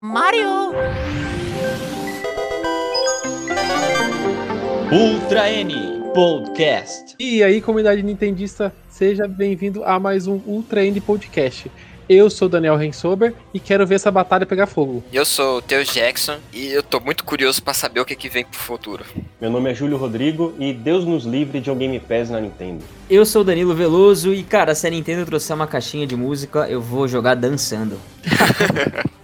Mario! Ultra N Podcast. E aí, comunidade nintendista, seja bem-vindo a mais um Ultra N Podcast. Eu sou Daniel Rensober e quero ver essa batalha pegar fogo. Eu sou o Teus Jackson e eu tô muito curioso para saber o que, que vem pro futuro. Meu nome é Júlio Rodrigo e Deus nos livre de um Game Pass na Nintendo. Eu sou o Danilo Veloso e, cara, se a Nintendo trouxer uma caixinha de música, eu vou jogar dançando.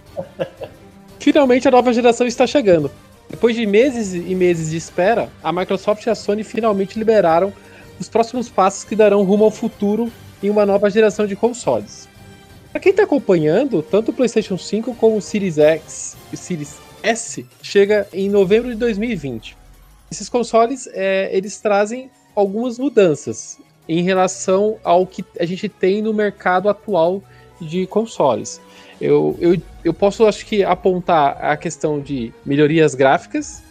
Finalmente a nova geração está chegando. Depois de meses e meses de espera, a Microsoft e a Sony finalmente liberaram os próximos passos que darão rumo ao futuro em uma nova geração de consoles. Para quem está acompanhando, tanto o PlayStation 5 como o Series X e o Series S chega em novembro de 2020. Esses consoles é, eles trazem algumas mudanças em relação ao que a gente tem no mercado atual de consoles. Eu, eu, eu posso, acho que, apontar a questão de melhorias gráficas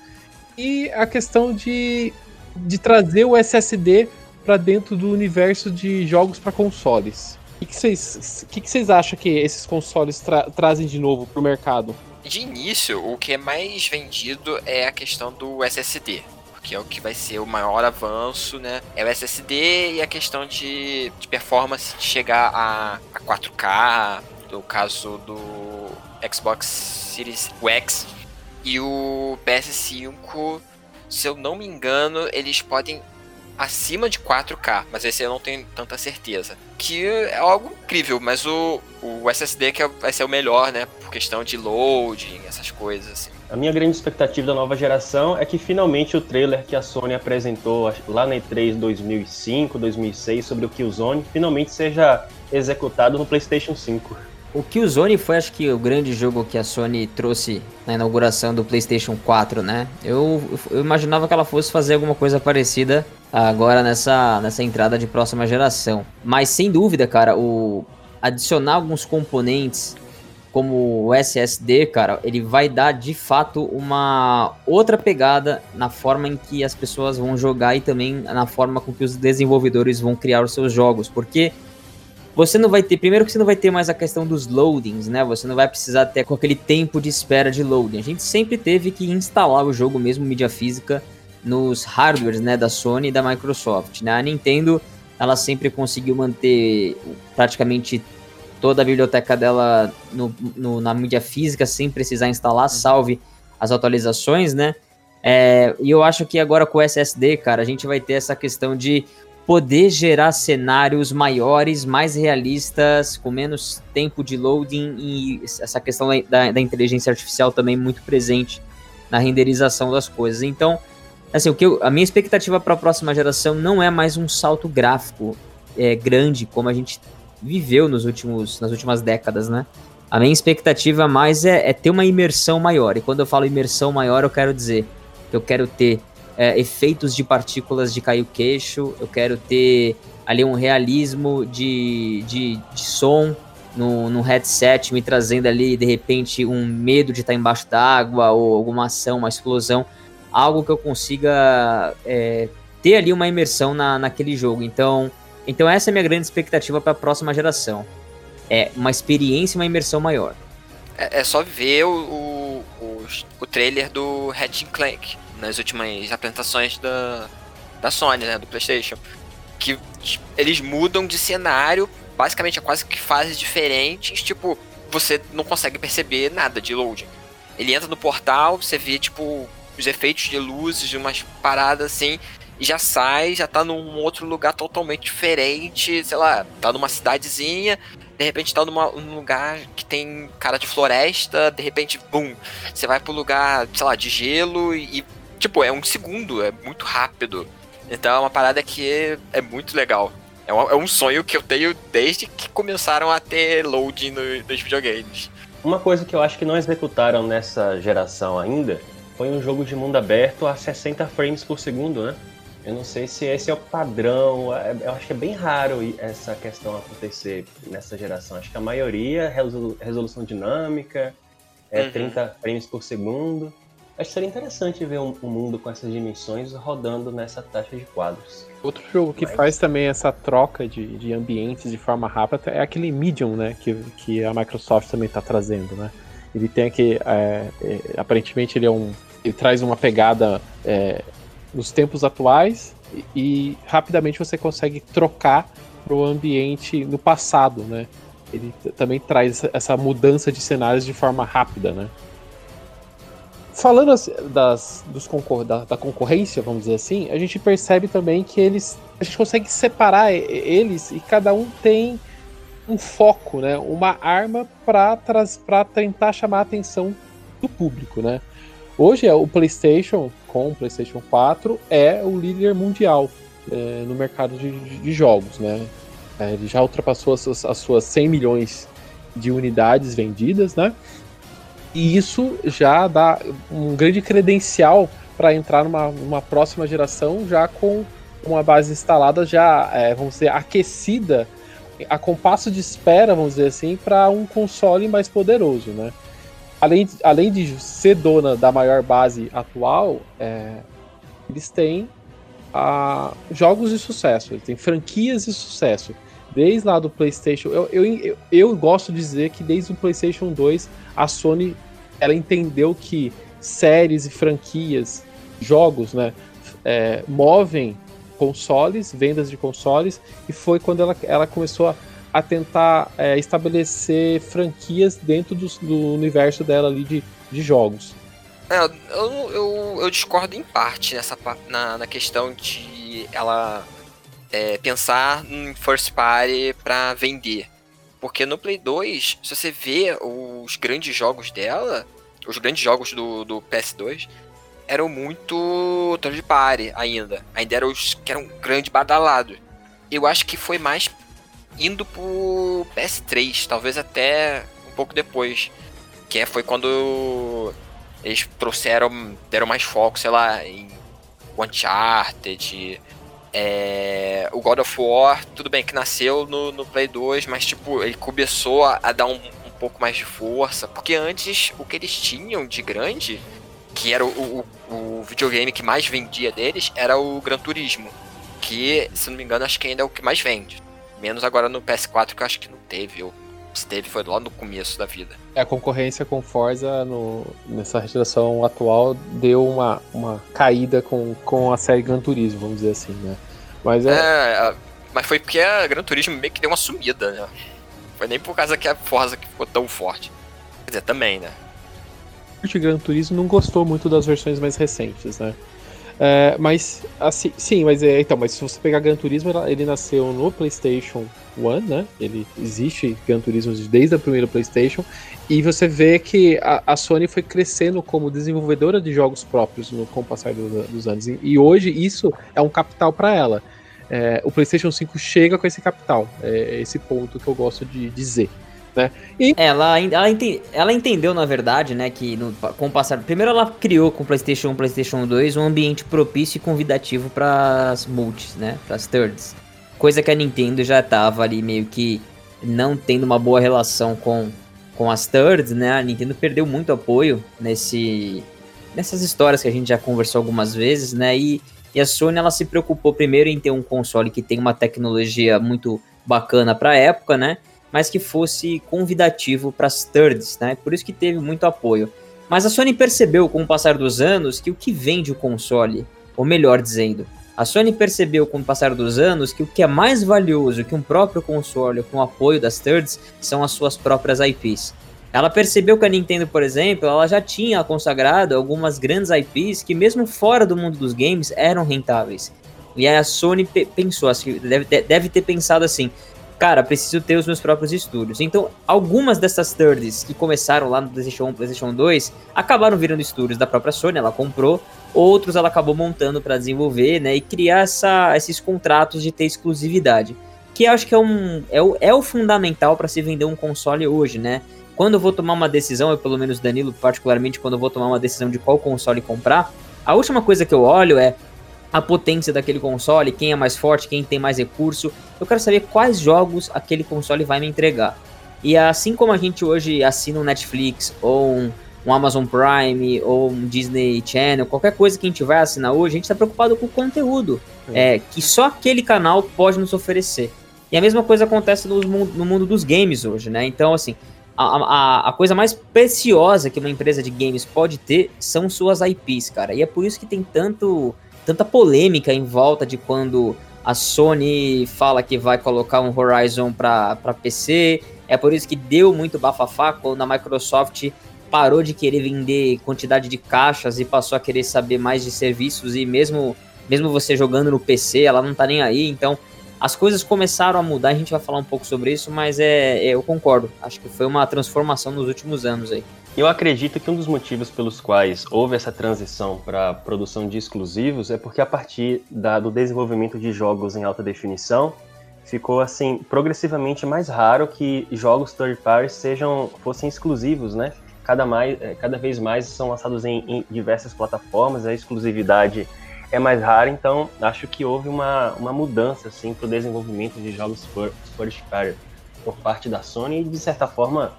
e a questão de, de trazer o SSD para dentro do universo de jogos para consoles. O que vocês que que que acham que esses consoles tra trazem de novo para o mercado? De início, o que é mais vendido é a questão do SSD. Que é o que vai ser o maior avanço, né? É o SSD e a questão de, de performance de chegar a, a 4K, no caso do Xbox Series X e o PS5, se eu não me engano, eles podem acima de 4K, mas esse eu não tenho tanta certeza. Que é algo incrível, mas o, o SSD que é, vai ser o melhor, né? Por questão de loading, essas coisas assim. A minha grande expectativa da nova geração é que finalmente o trailer que a Sony apresentou lá na E3 2005, 2006 sobre o Killzone finalmente seja executado no PlayStation 5. O Killzone foi, acho que, o grande jogo que a Sony trouxe na inauguração do PlayStation 4, né? Eu, eu imaginava que ela fosse fazer alguma coisa parecida agora nessa, nessa entrada de próxima geração. Mas, sem dúvida, cara, o adicionar alguns componentes como o SSD, cara, ele vai dar de fato uma outra pegada na forma em que as pessoas vão jogar e também na forma com que os desenvolvedores vão criar os seus jogos, porque você não vai ter, primeiro que você não vai ter mais a questão dos loadings, né? Você não vai precisar ter com aquele tempo de espera de loading. A gente sempre teve que instalar o jogo mesmo mídia física nos hardwares, né, da Sony e da Microsoft, né? A Nintendo, ela sempre conseguiu manter praticamente toda a biblioteca dela no, no, na mídia física sem precisar instalar, salve as atualizações, né? É, e eu acho que agora com o SSD, cara, a gente vai ter essa questão de poder gerar cenários maiores, mais realistas, com menos tempo de loading e essa questão da, da inteligência artificial também muito presente na renderização das coisas. Então, assim, o que eu, a minha expectativa para a próxima geração não é mais um salto gráfico é, grande como a gente viveu nos últimos, nas últimas décadas, né? A minha expectativa mais é, é ter uma imersão maior. E quando eu falo imersão maior, eu quero dizer que eu quero ter é, efeitos de partículas de cair o queixo, eu quero ter ali um realismo de, de, de som no, no headset, me trazendo ali de repente um medo de estar embaixo d'água ou alguma ação, uma explosão, algo que eu consiga é, ter ali uma imersão na, naquele jogo. Então, então essa é a minha grande expectativa para a próxima geração. É uma experiência e uma imersão maior. É, é só ver o, o, o, trailer do Ratchet Clank nas últimas apresentações da, da Sony, né, do PlayStation, que eles mudam de cenário, basicamente é quase que fases diferentes, tipo, você não consegue perceber nada de loading. Ele entra no portal, você vê, tipo, os efeitos de luzes, umas paradas assim, e já sai, já tá num outro lugar totalmente diferente, sei lá, tá numa cidadezinha, de repente tá numa, num lugar que tem cara de floresta, de repente, bum, você vai pro lugar, sei lá, de gelo e tipo, é um segundo, é muito rápido. Então é uma parada que é, é muito legal. É um, é um, sonho que eu tenho desde que começaram a ter loading no, nos videogames. Uma coisa que eu acho que não executaram nessa geração ainda foi um jogo de mundo aberto a 60 frames por segundo, né? Eu não sei se esse é o padrão. É, eu acho que é bem raro essa questão acontecer nessa geração. Acho que a maioria é resolução dinâmica, é uhum. 30 frames por segundo. Acho que seria interessante ver um, um, mundo com essas dimensões rodando nessa taxa de quadros. Outro jogo que Mas... faz também essa troca de, de ambientes de forma rápida é aquele Medium, né? Que, que a Microsoft também está trazendo, né? Ele tem aqui, é, é, aparentemente ele é um, ele traz uma pegada é, nos tempos atuais e, e rapidamente você consegue trocar para o ambiente no passado, né? Ele também traz essa mudança de cenários de forma rápida, né? Falando assim, das, dos concor da, da, concorrência, vamos dizer assim, a gente percebe também que eles. A gente consegue separar eles e cada um tem um foco, né? Uma arma para tentar chamar a atenção do público, né? Hoje é o PlayStation com o PlayStation 4 é o líder mundial é, no mercado de, de jogos, né? É, ele já ultrapassou as suas, as suas 100 milhões de unidades vendidas, né? E isso já dá um grande credencial para entrar numa, numa, próxima geração já com uma base instalada, já, é, vamos dizer, aquecida a compasso de espera, vamos dizer assim, para um console mais poderoso, né? Além, além de ser dona da maior base atual, é, eles têm a, jogos de sucesso, eles têm franquias de sucesso. Desde lá do PlayStation, eu, eu, eu, eu gosto de dizer que desde o PlayStation 2 a Sony ela entendeu que séries e franquias, jogos, né, é, movem consoles, vendas de consoles, e foi quando ela, ela começou a, a tentar é, estabelecer franquias dentro do, do, universo dela ali de, de jogos. É, eu, eu, eu, discordo em parte nessa na, na questão de ela é, pensar em first party para vender. Porque no Play 2, se você vê os grandes jogos dela, os grandes jogos do, do PS2, eram muito third party ainda. Ainda eram os que eram grande badalado. Eu acho que foi mais indo pro PS3, talvez até um pouco depois. Que foi quando eles trouxeram, deram mais foco, sei lá, em Uncharted, é, o God of War, tudo bem que nasceu no, no Play 2, mas tipo, ele começou a, a dar um, um pouco mais de força, porque antes o que eles tinham de grande que era o, o, o, videogame que mais vendia deles, era o Gran Turismo. Que, se não me engano, acho que ainda é o que mais vende. Menos agora no PS4, que eu acho que não teve, ou se teve, foi lá no começo da vida. É, a concorrência com Forza no, nessa geração atual deu uma, uma caída com, com a série Gran Turismo, vamos dizer assim, né? Mas é... é mas foi porque a Gran Turismo meio que deu uma sumida, né? Foi nem por causa que a Forza que ficou tão forte. Quer dizer, também, né? curte Gran Turismo não gostou muito das versões mais recentes, né? É, mas, assim, sim, mas é, então, mas se você pegar Gran Turismo, ele nasceu no PlayStation 1, né? Ele existe Gran Turismo desde a primeira PlayStation, e você vê que a, a Sony foi crescendo como desenvolvedora de jogos próprios no, com o passar do, dos anos, e, e, hoje isso é um capital para ela. É, o PlayStation 5 chega com esse capital, é esse ponto que eu gosto de dizer né? E... Ela, ela, ente, ela entendeu, na verdade, né, que no, com o passar... Primeiro ela criou com o PlayStation 1 PlayStation 2 um ambiente propício e convidativo para as multis, né, para as thirds. Coisa que a Nintendo já tava ali meio que não tendo uma boa relação com, com as thirds, né? A Nintendo perdeu muito apoio nesse nessas histórias que a gente já conversou algumas vezes, né? E, e a Sony ela se preocupou primeiro em ter um console que tem uma tecnologia muito bacana para a época, né? mas que fosse convidativo para as thirds, né? Por isso que teve muito apoio. Mas a Sony percebeu com o passar dos anos que o que vende o console, ou melhor dizendo, a Sony percebeu com o passar dos anos que o que é mais valioso que um próprio console com o apoio das thirds são as suas próprias IPs. Ela percebeu que a Nintendo, por exemplo, ela já tinha consagrado algumas grandes IPs que mesmo fora do mundo dos games eram rentáveis. E aí a Sony pensou, assim, deve, deve ter pensado assim, cara, preciso ter os meus próprios estúdios. Então, algumas dessas thirds que começaram lá no PlayStation 1, PlayStation 2, acabaram virando estúdios da própria Sony, ela comprou. Outros ela acabou montando para desenvolver, né, e criar essa, esses contratos de ter exclusividade. Que acho que é, um, é, o, é o fundamental para se vender um console hoje, né? Quando eu vou tomar uma decisão, eu pelo menos Danilo, particularmente quando eu vou tomar uma decisão de qual console comprar, a última coisa que eu olho é a potência daquele console, quem é mais forte, quem tem mais recurso. Eu quero saber quais jogos aquele console vai me entregar. E assim como a gente hoje assina um Netflix ou um, um Amazon Prime ou um Disney Channel, qualquer coisa que a gente vai assinar hoje, a gente está preocupado com o conteúdo é, que só aquele canal pode nos oferecer. E a mesma coisa acontece no, no mundo dos games hoje, né? Então, assim, a, a, a coisa mais preciosa que uma empresa de games pode ter são suas IPs, cara. E é por isso que tem tanto, tanta polêmica em volta de quando a Sony fala que vai colocar um Horizon para PC. É por isso que deu muito bafafá quando a Microsoft parou de querer vender quantidade de caixas e passou a querer saber mais de serviços e mesmo mesmo você jogando no PC, ela não tá nem aí. Então, as coisas começaram a mudar, a gente vai falar um pouco sobre isso, mas é, é eu concordo. Acho que foi uma transformação nos últimos anos aí. Eu acredito que um dos motivos pelos quais houve essa transição para produção de exclusivos é porque a partir da, do desenvolvimento de jogos em alta definição, ficou assim progressivamente mais raro que jogos third party sejam fossem exclusivos, né? Cada, mais, é, cada vez mais são lançados em, em diversas plataformas, a exclusividade é mais rara, então acho que houve uma, uma mudança assim, para o desenvolvimento de jogos first party por parte da Sony e de certa forma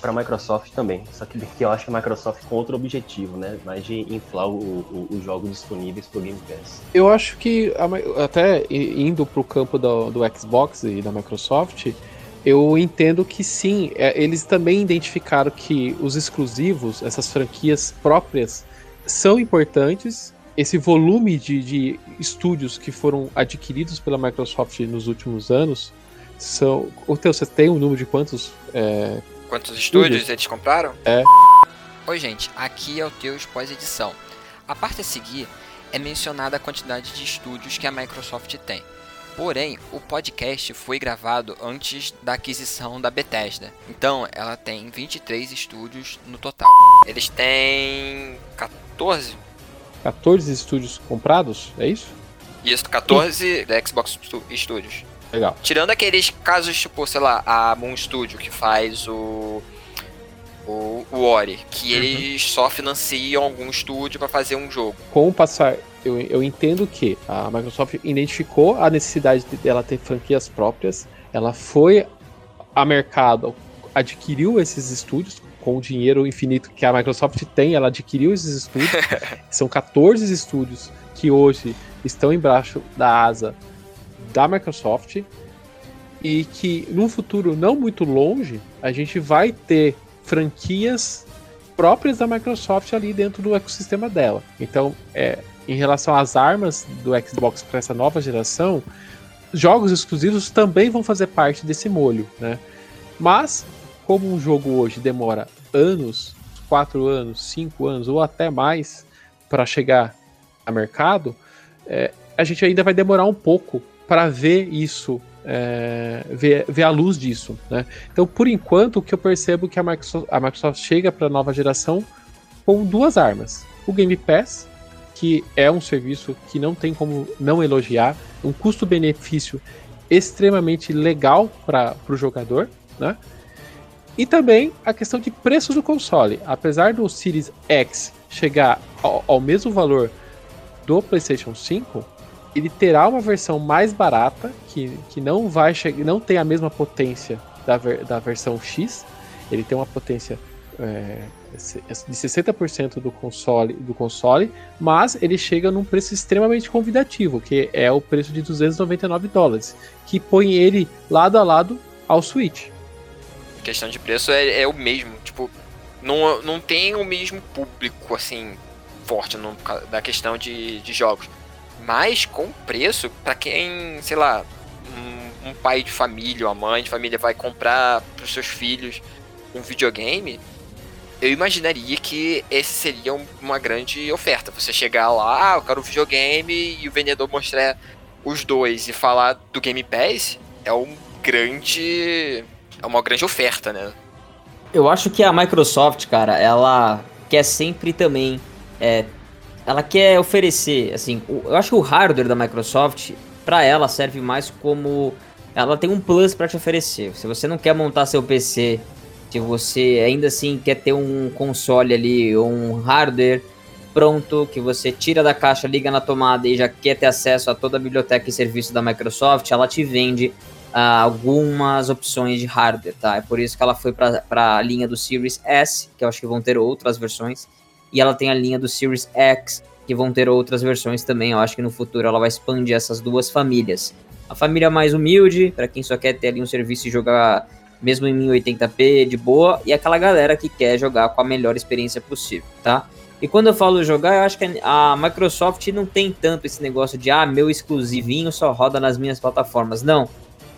para a Microsoft também. Só que, que eu acho que a Microsoft com outro objetivo, né? Mais de inflar os jogos disponíveis para o Game Pass. Eu acho que até indo para o campo do, do Xbox e da Microsoft, eu entendo que sim, é, eles também identificaram que os exclusivos, essas franquias próprias, são importantes esse volume de, de estúdios que foram adquiridos pela Microsoft nos últimos anos são. O teu, você tem um número de quantos. É, quantos estúdios, eles compraram? É. Oi, gente, aqui é o Teus pós-edição. A parte a seguir é mencionada a quantidade de estúdios que a Microsoft tem. Porém, o podcast foi gravado antes da aquisição da Bethesda. Então, ela tem 23 estúdios no total. Eles têm 14 14 estúdios comprados, é isso? Isso, 14 da Xbox Studios. Legal. Tirando aqueles casos, tipo, sei lá, a Moon Studio, que faz o. O, o Ori, que uhum. eles só financiam algum estúdio para fazer um jogo. Com o passar, eu, eu entendo que a Microsoft identificou a necessidade dela ter franquias próprias, ela foi a mercado, adquiriu esses estúdios, com o dinheiro infinito que a Microsoft tem, ela adquiriu esses estúdios. São 14 estúdios que hoje estão embaixo da asa da Microsoft e que num futuro não muito longe a gente vai ter franquias próprias da Microsoft ali dentro do ecossistema dela. Então, é, em relação às armas do Xbox para essa nova geração, jogos exclusivos também vão fazer parte desse molho, né? Mas como um jogo hoje demora anos, 4 anos, 5 anos ou até mais para chegar a mercado, é, a gente ainda vai demorar um pouco para ver isso, é, ver, ver a luz disso. Né? Então, por enquanto, o que eu percebo é que a Microsoft, a Microsoft chega para a nova geração com duas armas: o Game Pass, que é um serviço que não tem como não elogiar, um custo-benefício extremamente legal para o jogador, né? E também a questão de preços do console. Apesar do Series X chegar ao, ao mesmo valor do PlayStation 5, ele terá uma versão mais barata, que, que não vai não tem a mesma potência da, ver, da versão X. Ele tem uma potência é, de 60% do console, do console, mas ele chega num preço extremamente convidativo, que é o preço de 299 dólares, que põe ele lado a lado ao Switch questão de preço é, é o mesmo. Tipo, não, não tem o mesmo público, assim, forte no, da questão de, de jogos. Mas com preço, para quem, sei lá, um, um, pai de família ou a mãe de família vai comprar para os seus filhos um videogame, eu imaginaria que esse seria uma grande oferta. Você chegar lá, ah, eu quero um videogame e o vendedor mostrar os dois e falar do Game Pass é um grande é uma grande oferta, né? Eu acho que a Microsoft, cara, ela quer sempre também. É, ela quer oferecer, assim, eu acho que o hardware da Microsoft, para ela, serve mais como. Ela tem um plus para te oferecer. Se você não quer montar seu PC, se você ainda assim quer ter um console ali, ou um hardware pronto, que você tira da caixa, liga na tomada e já quer ter acesso a toda a biblioteca e serviço da Microsoft, ela te vende uh, algumas opções de hardware, tá? É por isso que ela foi para a linha do Series S, que eu acho que vão ter outras versões, e ela tem a linha do Series X, que vão ter outras versões também. Eu acho que no futuro ela vai expandir essas duas famílias. A família mais humilde, para quem só quer ter ali um serviço e jogar mesmo em 1080p, de boa, e aquela galera que quer jogar com a melhor experiência possível, tá? E quando eu falo jogar, eu acho que a Microsoft não tem tanto esse negócio de, ah, meu exclusivinho só roda nas minhas plataformas. Não.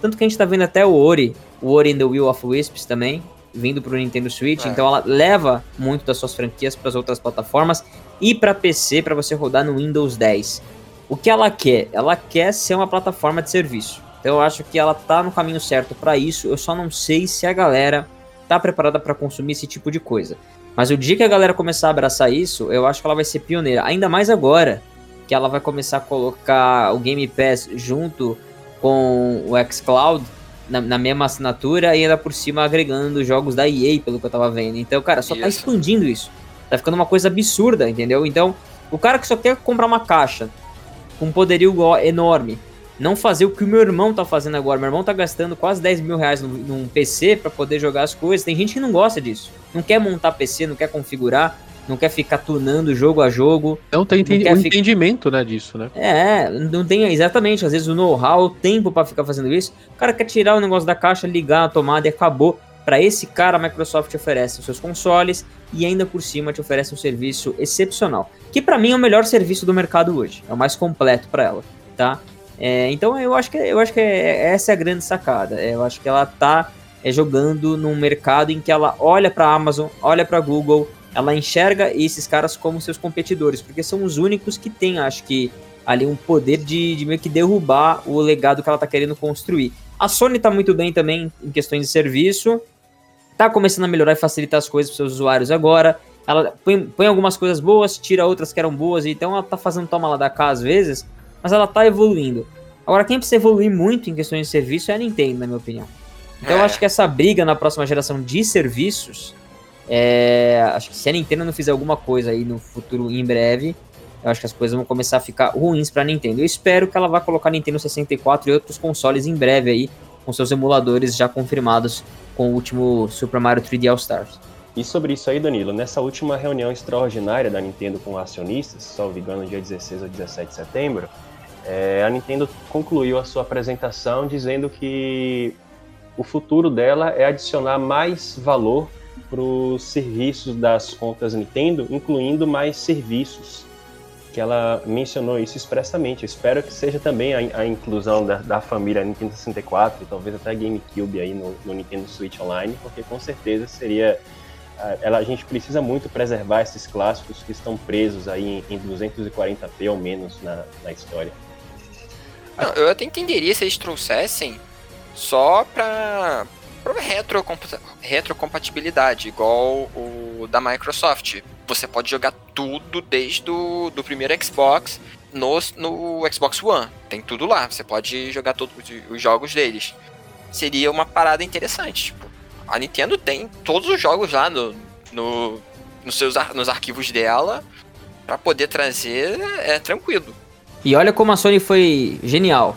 Tanto que a gente tá vendo até o Ori, o Ori in the Will of Wisps também, vindo pro Nintendo Switch. É. Então ela leva muito das suas franquias para as outras plataformas e para PC para você rodar no Windows 10. O que ela quer? Ela quer ser uma plataforma de serviço. Então eu acho que ela tá no caminho certo para isso. Eu só não sei se a galera tá preparada para consumir esse tipo de coisa. Mas o dia que a galera começar a abraçar isso, eu acho que ela vai ser pioneira. Ainda mais agora que ela vai começar a colocar o Game Pass junto com o xCloud na, na mesma assinatura e ainda por cima agregando jogos da EA, pelo que eu tava vendo. Então, cara, só tá Isso. expandindo isso. Tá ficando uma coisa absurda, entendeu? Então, o cara que só quer comprar uma caixa com um poderio enorme, não fazer o que o meu irmão tá fazendo agora. Meu irmão tá gastando quase 10 mil reais num, num PC pra poder jogar as coisas. Tem gente que não gosta disso. Não quer montar PC, não quer configurar, não quer ficar tunando jogo a jogo. Não tem Não entendi- quer o ficar- entendimento, né, disso, né? É, não tem exatamente, às vezes o know-how, o tempo pra ficar fazendo isso. O cara quer tirar o negócio da caixa, ligar a tomada e acabou. Pra esse cara, a Microsoft oferece os seus consoles e ainda por cima te oferece um serviço excepcional, que pra mim é o melhor serviço do mercado hoje, é o mais completo pra ela, tá? É, então eu acho que eu acho que é- essa é a grande sacada. É, Eu acho que ela tá é, jogando num mercado em que ela olha pra Amazon, olha pra Google, ela enxerga esses caras como seus competidores, porque são os únicos que têm, acho que, ali um poder de, de meio que derrubar o legado que ela tá querendo construir. A Sony tá muito bem também em questões de serviço, tá começando a melhorar e facilitar as coisas para seus usuários agora. Ela põe, põe algumas coisas boas, tira outras que eram boas, então ela tá fazendo toma lá da cá às vezes, mas ela tá evoluindo. Agora, quem precisa evoluir muito em questões de serviço é a Nintendo, na minha opinião. Então eu É. acho que essa briga na próxima geração de serviços, é, acho que se a Nintendo não fizer alguma coisa aí no futuro em breve, eu acho que as coisas vão começar a ficar ruins pra Nintendo. Eu espero que ela vá colocar Nintendo 64 e outros consoles em breve aí, com seus emuladores já confirmados com o último Super Mario 3D All Stars. E sobre isso aí, Danilo, nessa última reunião extraordinária da Nintendo com acionistas, salvo engano, dia 16 ou 17 de setembro, é, a Nintendo concluiu a sua apresentação dizendo que o futuro dela é adicionar mais valor para os serviços das contas Nintendo, incluindo mais serviços. Que ela mencionou isso expressamente. Eu espero que seja também a, a inclusão da, da família Nintendo 64 e talvez até GameCube aí no, no Nintendo Switch Online, porque com certeza seria ela, a gente precisa muito preservar esses clássicos que estão presos aí em, em 240p ou menos na, na história. Não, eu até entenderia se eles trouxessem só retrocompa- retrocompatibilidade, igual o da Microsoft. Você pode jogar tudo desde o do primeiro Xbox no, no Xbox One. Tem tudo lá, você pode jogar todos os jogos deles. Seria uma parada interessante. Tipo, a Nintendo tem todos os jogos lá no, no, nos, seus, nos arquivos dela pra poder trazer é tranquilo. E olha como a Sony foi genial.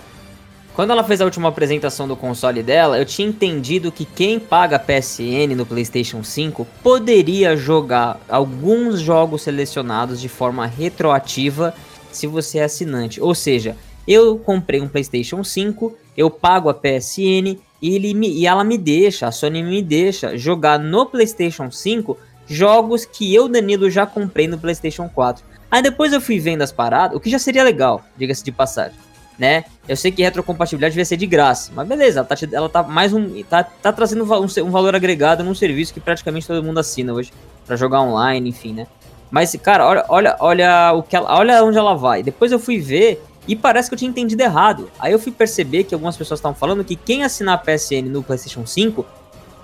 Quando ela fez a última apresentação do console dela, eu tinha entendido que quem paga PSN no PlayStation 5 poderia jogar alguns jogos selecionados de forma retroativa se você é assinante. Ou seja, eu comprei um PlayStation 5, eu pago a PSN e, ele me- e ela me deixa, a Sony me deixa jogar no PlayStation 5 jogos que eu, Danilo, já comprei no PlayStation 4. Aí depois eu fui vendo as paradas, o que já seria legal, diga-se de passagem, né? Eu sei que retrocompatibilidade devia ser de graça, mas beleza, ela tá, ela tá mais um. tá, tá trazendo um, um valor agregado num serviço que praticamente todo mundo assina hoje pra jogar online, enfim, né? Mas, cara, olha, olha, olha o que ela, olha onde ela vai. Depois eu fui ver e parece que eu tinha entendido errado. Aí eu fui perceber que algumas pessoas estavam falando que quem assinar a PSN no PlayStation 5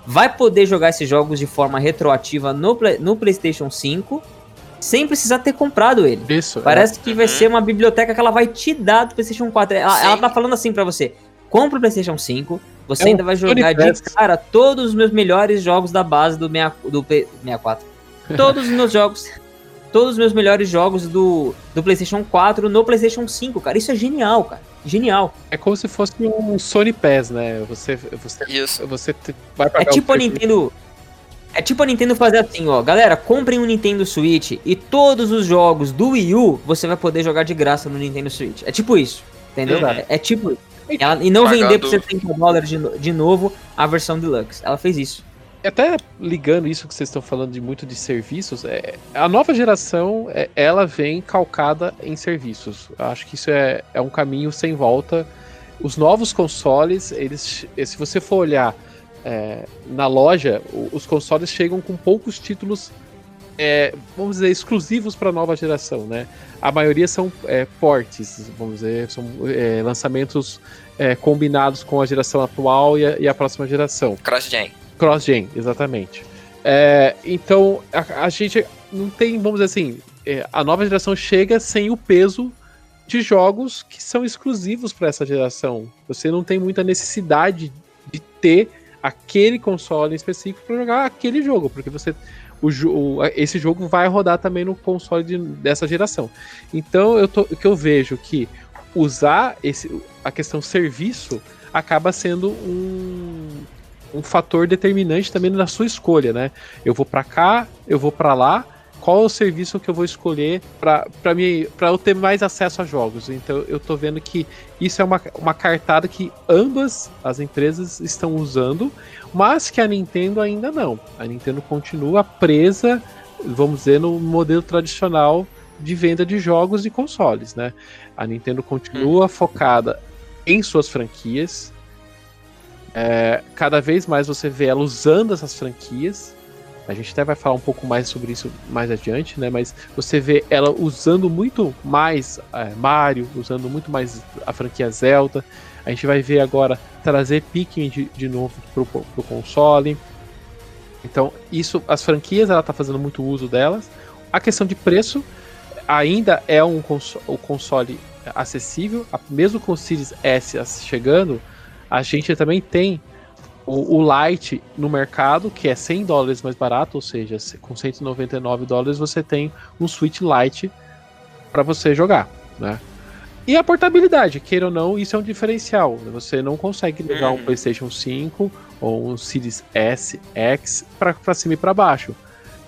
vai poder jogar esses jogos de forma retroativa no, no PlayStation 5 sem precisar ter comprado ele. Isso. Parece que vai Uhum. ser uma biblioteca que ela vai te dar do PlayStation 4. Ela, ela tá falando assim pra você: compra o PlayStation 5, você É um ainda vai Sony jogar de cara todos os meus melhores jogos da base do, 6 do P- 64. Todos os meus jogos. Todos os meus melhores jogos do, do PlayStation 4 no PlayStation 5, cara. Isso é genial, cara. Genial. É como se fosse um Sony Pass, né? Você, você, Isso. você vai É pagar tipo o a preço- Nintendo. É tipo a Nintendo fazer assim, ó. Galera, comprem um Nintendo Switch e todos os jogos do Wii U você vai poder jogar de graça no Nintendo Switch. É tipo isso. Entendeu? Uhum. É, é tipo. Ela, e não Pagando- vender por 70 dólares de, de novo a versão deluxe. Ela fez isso. Até ligando isso que vocês estão falando de muito de serviços, é, a nova geração é, ela vem calcada em serviços. Eu Acho que isso é, é um caminho sem volta. Os novos consoles, eles, se você for olhar é, na loja, os consoles chegam com poucos títulos, é, vamos dizer, exclusivos para a nova geração, né? A maioria são é, portes, vamos dizer, são é, lançamentos é, combinados com a geração atual e a- e a próxima geração. Cross-gen. Cross-gen, exatamente. É, então, a, a gente não tem, vamos dizer assim, a nova geração chega sem o peso de jogos que são exclusivos para essa geração. Você não tem muita necessidade de ter aquele console específico para jogar aquele jogo, porque você o, o- esse jogo vai rodar também no console de- dessa geração. Então, eu tô, que eu vejo que usar esse, a questão serviço acaba sendo um, um fator determinante também na sua escolha, né? Eu vou para cá, eu vou para lá. Qual é o serviço que eu vou escolher para eu ter mais acesso a jogos? Então eu tô vendo que isso é uma, uma cartada que ambas as empresas estão usando, mas que a Nintendo ainda não. A Nintendo continua presa, vamos dizer, no modelo tradicional de venda de jogos e consoles, né? A Nintendo continua focada em suas franquias, é, cada vez mais você vê ela usando essas franquias. A gente até vai falar um pouco mais sobre isso mais adiante, né? Mas você vê ela usando muito mais é, Mario, usando muito mais a franquia Zelda. A gente vai ver agora trazer Pikmin de, de novo pro, pro console. Então, isso, as franquias, ela tá fazendo muito uso delas. A questão de preço ainda é um console, o console acessível, mesmo com o Series S chegando, a gente também tem o, o Lite no mercado, que é 100 dólares mais barato, ou seja, se- com 199 dólares você tem um Switch Lite para você jogar, né? E a portabilidade, queira ou não, isso é um diferencial. Você não consegue levar um Uhum. PlayStation 5 ou um Series S, X para cima e para baixo.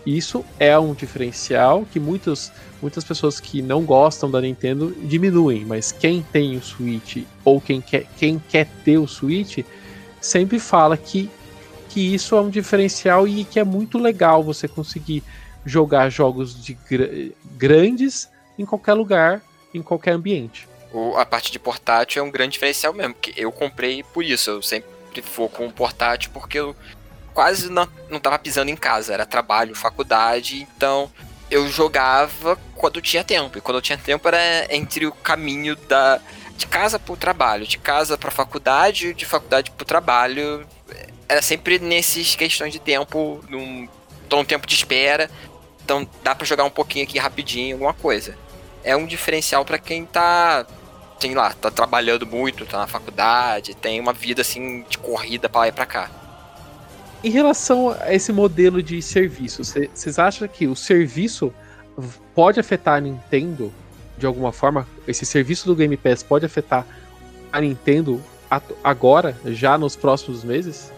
Isso é um diferencial que muitos, muitas pessoas que não gostam da Nintendo diminuem, mas quem tem o Switch ou quem quer, quem quer ter o Switch sempre fala que, que isso é um diferencial e que é muito legal você conseguir jogar jogos de gra- grandes em qualquer lugar, em qualquer ambiente. O- a parte de portátil é um grande diferencial mesmo, porque eu comprei por isso. Eu sempre vou com o portátil porque eu quase não, não tava pisando em casa. Era trabalho, faculdade, então eu jogava quando tinha tempo. E quando eu tinha tempo era entre o caminho da, de casa pro trabalho, de casa pra faculdade, de faculdade pro trabalho. Era sempre nesses questões de tempo, num, num tempo de espera. Então dá pra jogar um pouquinho aqui rapidinho, alguma coisa. É um diferencial pra quem tá sei lá, tá trabalhando muito, tá na faculdade, tem uma vida assim de corrida pra lá e pra cá. Em relação a esse modelo de serviço, vocês acham que o serviço pode afetar a Nintendo de alguma forma? Esse serviço do Game Pass pode afetar a Nintendo agora, já nos próximos meses?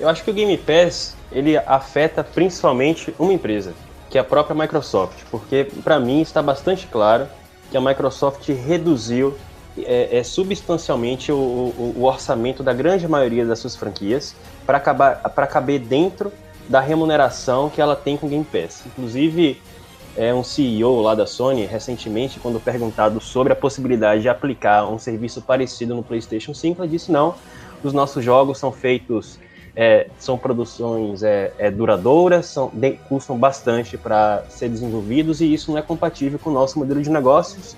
Eu acho que o Game Pass ele afeta principalmente uma empresa, que é a própria Microsoft, porque para mim está bastante claro que a Microsoft reduziu é, é, substancialmente o, o- o orçamento da grande maioria das suas franquias para caber dentro da remuneração que ela tem com o Game Pass. Inclusive, é, um CEO lá da Sony, recentemente, quando perguntado sobre a possibilidade de aplicar um serviço parecido no PlayStation 5, ela disse: não, os nossos jogos são feitos é, são produções é, é, duradouras, são, de, custam bastante para ser desenvolvidos e isso não é compatível com o nosso modelo de negócios.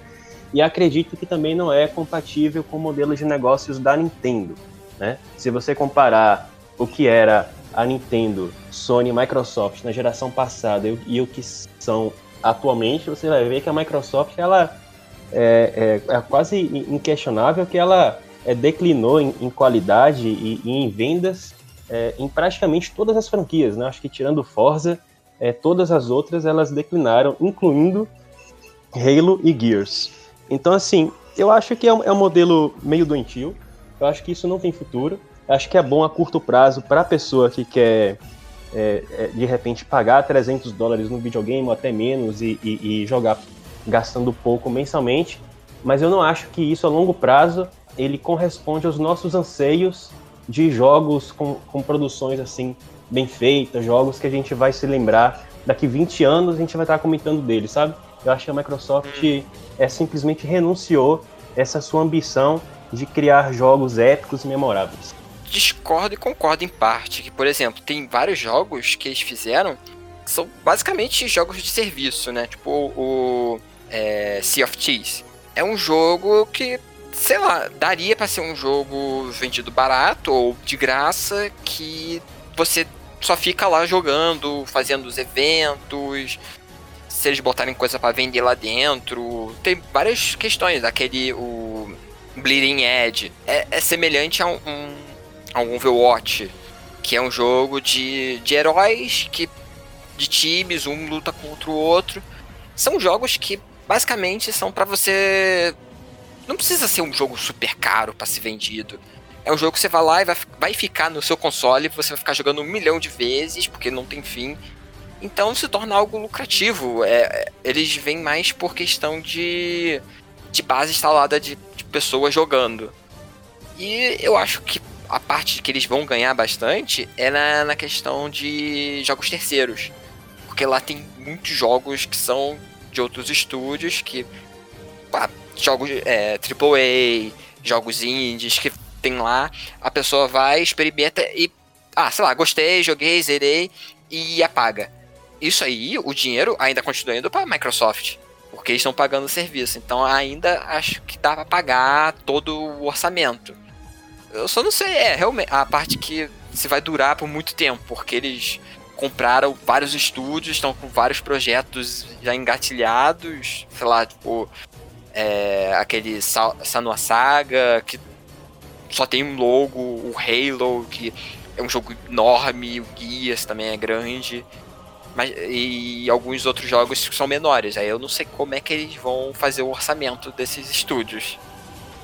E acredito que também não é compatível com o modelo de negócios da Nintendo. Né? Se você comparar o que era a Nintendo, Sony e Microsoft na geração passada e o que são atualmente, você vai ver que a Microsoft ela é, é, é quase inquestionável que ela é, declinou em, em qualidade e, e em vendas é, em praticamente todas as franquias, né? Acho que tirando Forza, é, todas as outras elas declinaram, incluindo Halo e Gears. Então, assim, eu acho que é um, é um modelo meio doentio. Eu acho que isso não tem futuro. Eu acho que é bom a curto prazo para a pessoa que quer, é, é, de repente, pagar 300 dólares no videogame ou até menos e, e, e jogar gastando pouco mensalmente. Mas eu não acho que isso a longo prazo ele corresponde aos nossos anseios de jogos com, com produções assim bem feitas, jogos que a gente vai se lembrar daqui 20 anos a gente vai estar comentando dele, sabe? Eu acho que a Microsoft é simplesmente renunciou essa sua ambição de criar jogos épicos e memoráveis. Discordo e concordo em parte. Que, por exemplo, tem vários jogos que eles fizeram que são basicamente jogos de serviço, né? Tipo o é, Sea of Thieves. É um jogo que, sei lá, daria para ser um jogo vendido barato ou de graça que você só fica lá jogando, fazendo os eventos, se eles botarem coisa para vender lá dentro. Tem várias questões. Aquele, o Bleeding Edge, é, é semelhante a um, um, a um Overwatch, que é um jogo de, de heróis, que de times, um luta contra o outro. São jogos que basicamente são para você... Não precisa ser um jogo super caro para ser vendido. É um jogo que você vai lá e vai, vai ficar no seu console, você vai ficar jogando um milhão de vezes, porque não tem fim. Então se torna algo lucrativo. É, é, eles vêm mais por questão de, de base instalada de, de pessoas jogando. E eu acho que a parte que eles vão ganhar bastante é na, na questão de jogos terceiros. Porque lá tem muitos jogos que são de outros estúdios que. Pá, jogos é, AAA, jogos indies que tem lá, a pessoa vai, experimenta e. Ah, sei lá, gostei, joguei, zerei e apaga isso aí, o dinheiro ainda continua indo para a Microsoft. Porque eles estão pagando o serviço. Então ainda acho que dá para pagar todo o orçamento. Eu só não sei, é, realmente, a parte que se vai durar por muito tempo, porque eles compraram vários estúdios, estão com vários projetos já engatilhados, sei lá, tipo, é, aquele Sanua Saga, que só tem um logo, o Halo, que é um jogo enorme, o Guias também é grande. Mas, e alguns outros jogos que são menores. Aí eu não sei como é que eles vão fazer o orçamento desses estúdios.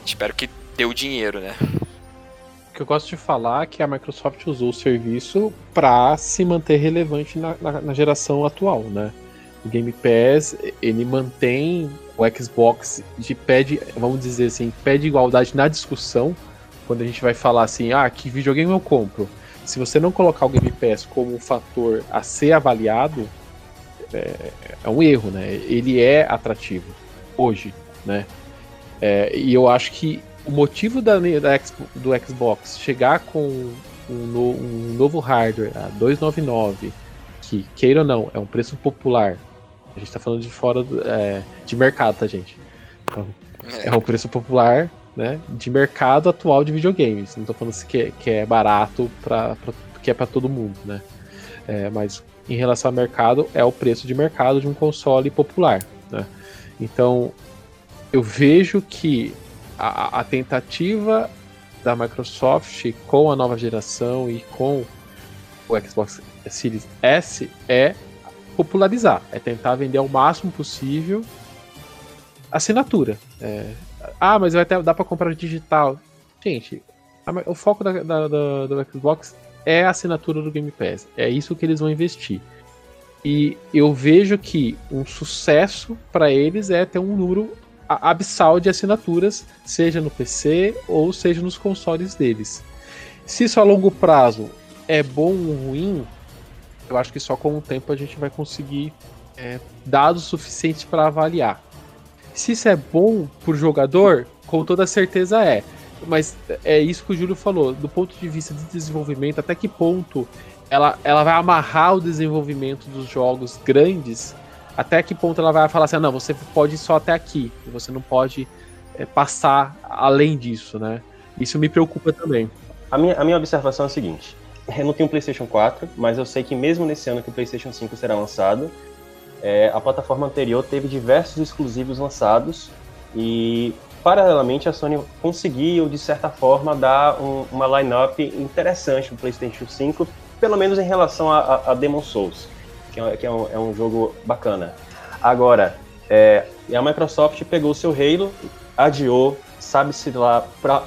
Espero que dê o dinheiro, né? Que eu gosto de falar é que a Microsoft usou o serviço para se manter relevante na, na, na, geração atual, né? O Game Pass, ele mantém o Xbox de pé de, vamos dizer assim, pé de igualdade na discussão, quando a gente vai falar assim, ah, que videogame eu compro? se você não colocar o Game Pass como um fator a ser avaliado, é, é um erro, né? Ele é atrativo hoje, né? É, e eu acho que o motivo da, da do Xbox chegar com um, no, um, novo hardware a 299, que queira ou não, é um preço popular. A gente tá falando de fora é, de mercado, tá, gente? Então, é um preço popular né, de mercado atual de videogames. Não estou falando assim que, que é barato para que é para todo mundo, né? É, mas em relação ao mercado é o preço de mercado de um console popular, né? Então eu vejo que a, a tentativa da Microsoft com a nova geração e com o Xbox Series S é popularizar, é tentar vender ao máximo possível assinatura. É, ah, mas vai ter, dá para comprar digital. Gente, a, o foco da, da, da, do Xbox é a assinatura do Game Pass. É isso que eles vão investir. E eu vejo que um sucesso para eles é ter um número abissal de assinaturas, seja no PC ou seja nos consoles deles. Se isso a longo prazo é bom ou ruim, eu acho que só com o tempo a gente vai conseguir é, dados suficientes para avaliar. Se isso é bom pro jogador, com toda certeza é. Mas é isso que o Júlio falou. Do ponto de vista de desenvolvimento, até que ponto ela, ela vai amarrar o desenvolvimento dos jogos grandes? Até que ponto ela vai falar assim: ah, não, você pode ir só até aqui. Você não pode é, passar além disso, né? Isso me preocupa também. A minha, a minha observação é a seguinte: eu não tenho um PlayStation 4, mas eu sei que mesmo nesse ano que o PlayStation 5 será lançado, é, a plataforma anterior teve diversos exclusivos lançados e, paralelamente, a Sony conseguiu, de certa forma, dar um, uma line-up interessante no PlayStation 5, pelo menos em relação a, a, a Demon Souls, que, é, que é, um, é, um, jogo bacana. Agora, é, a Microsoft pegou o seu Halo, adiou, sabe-se lá para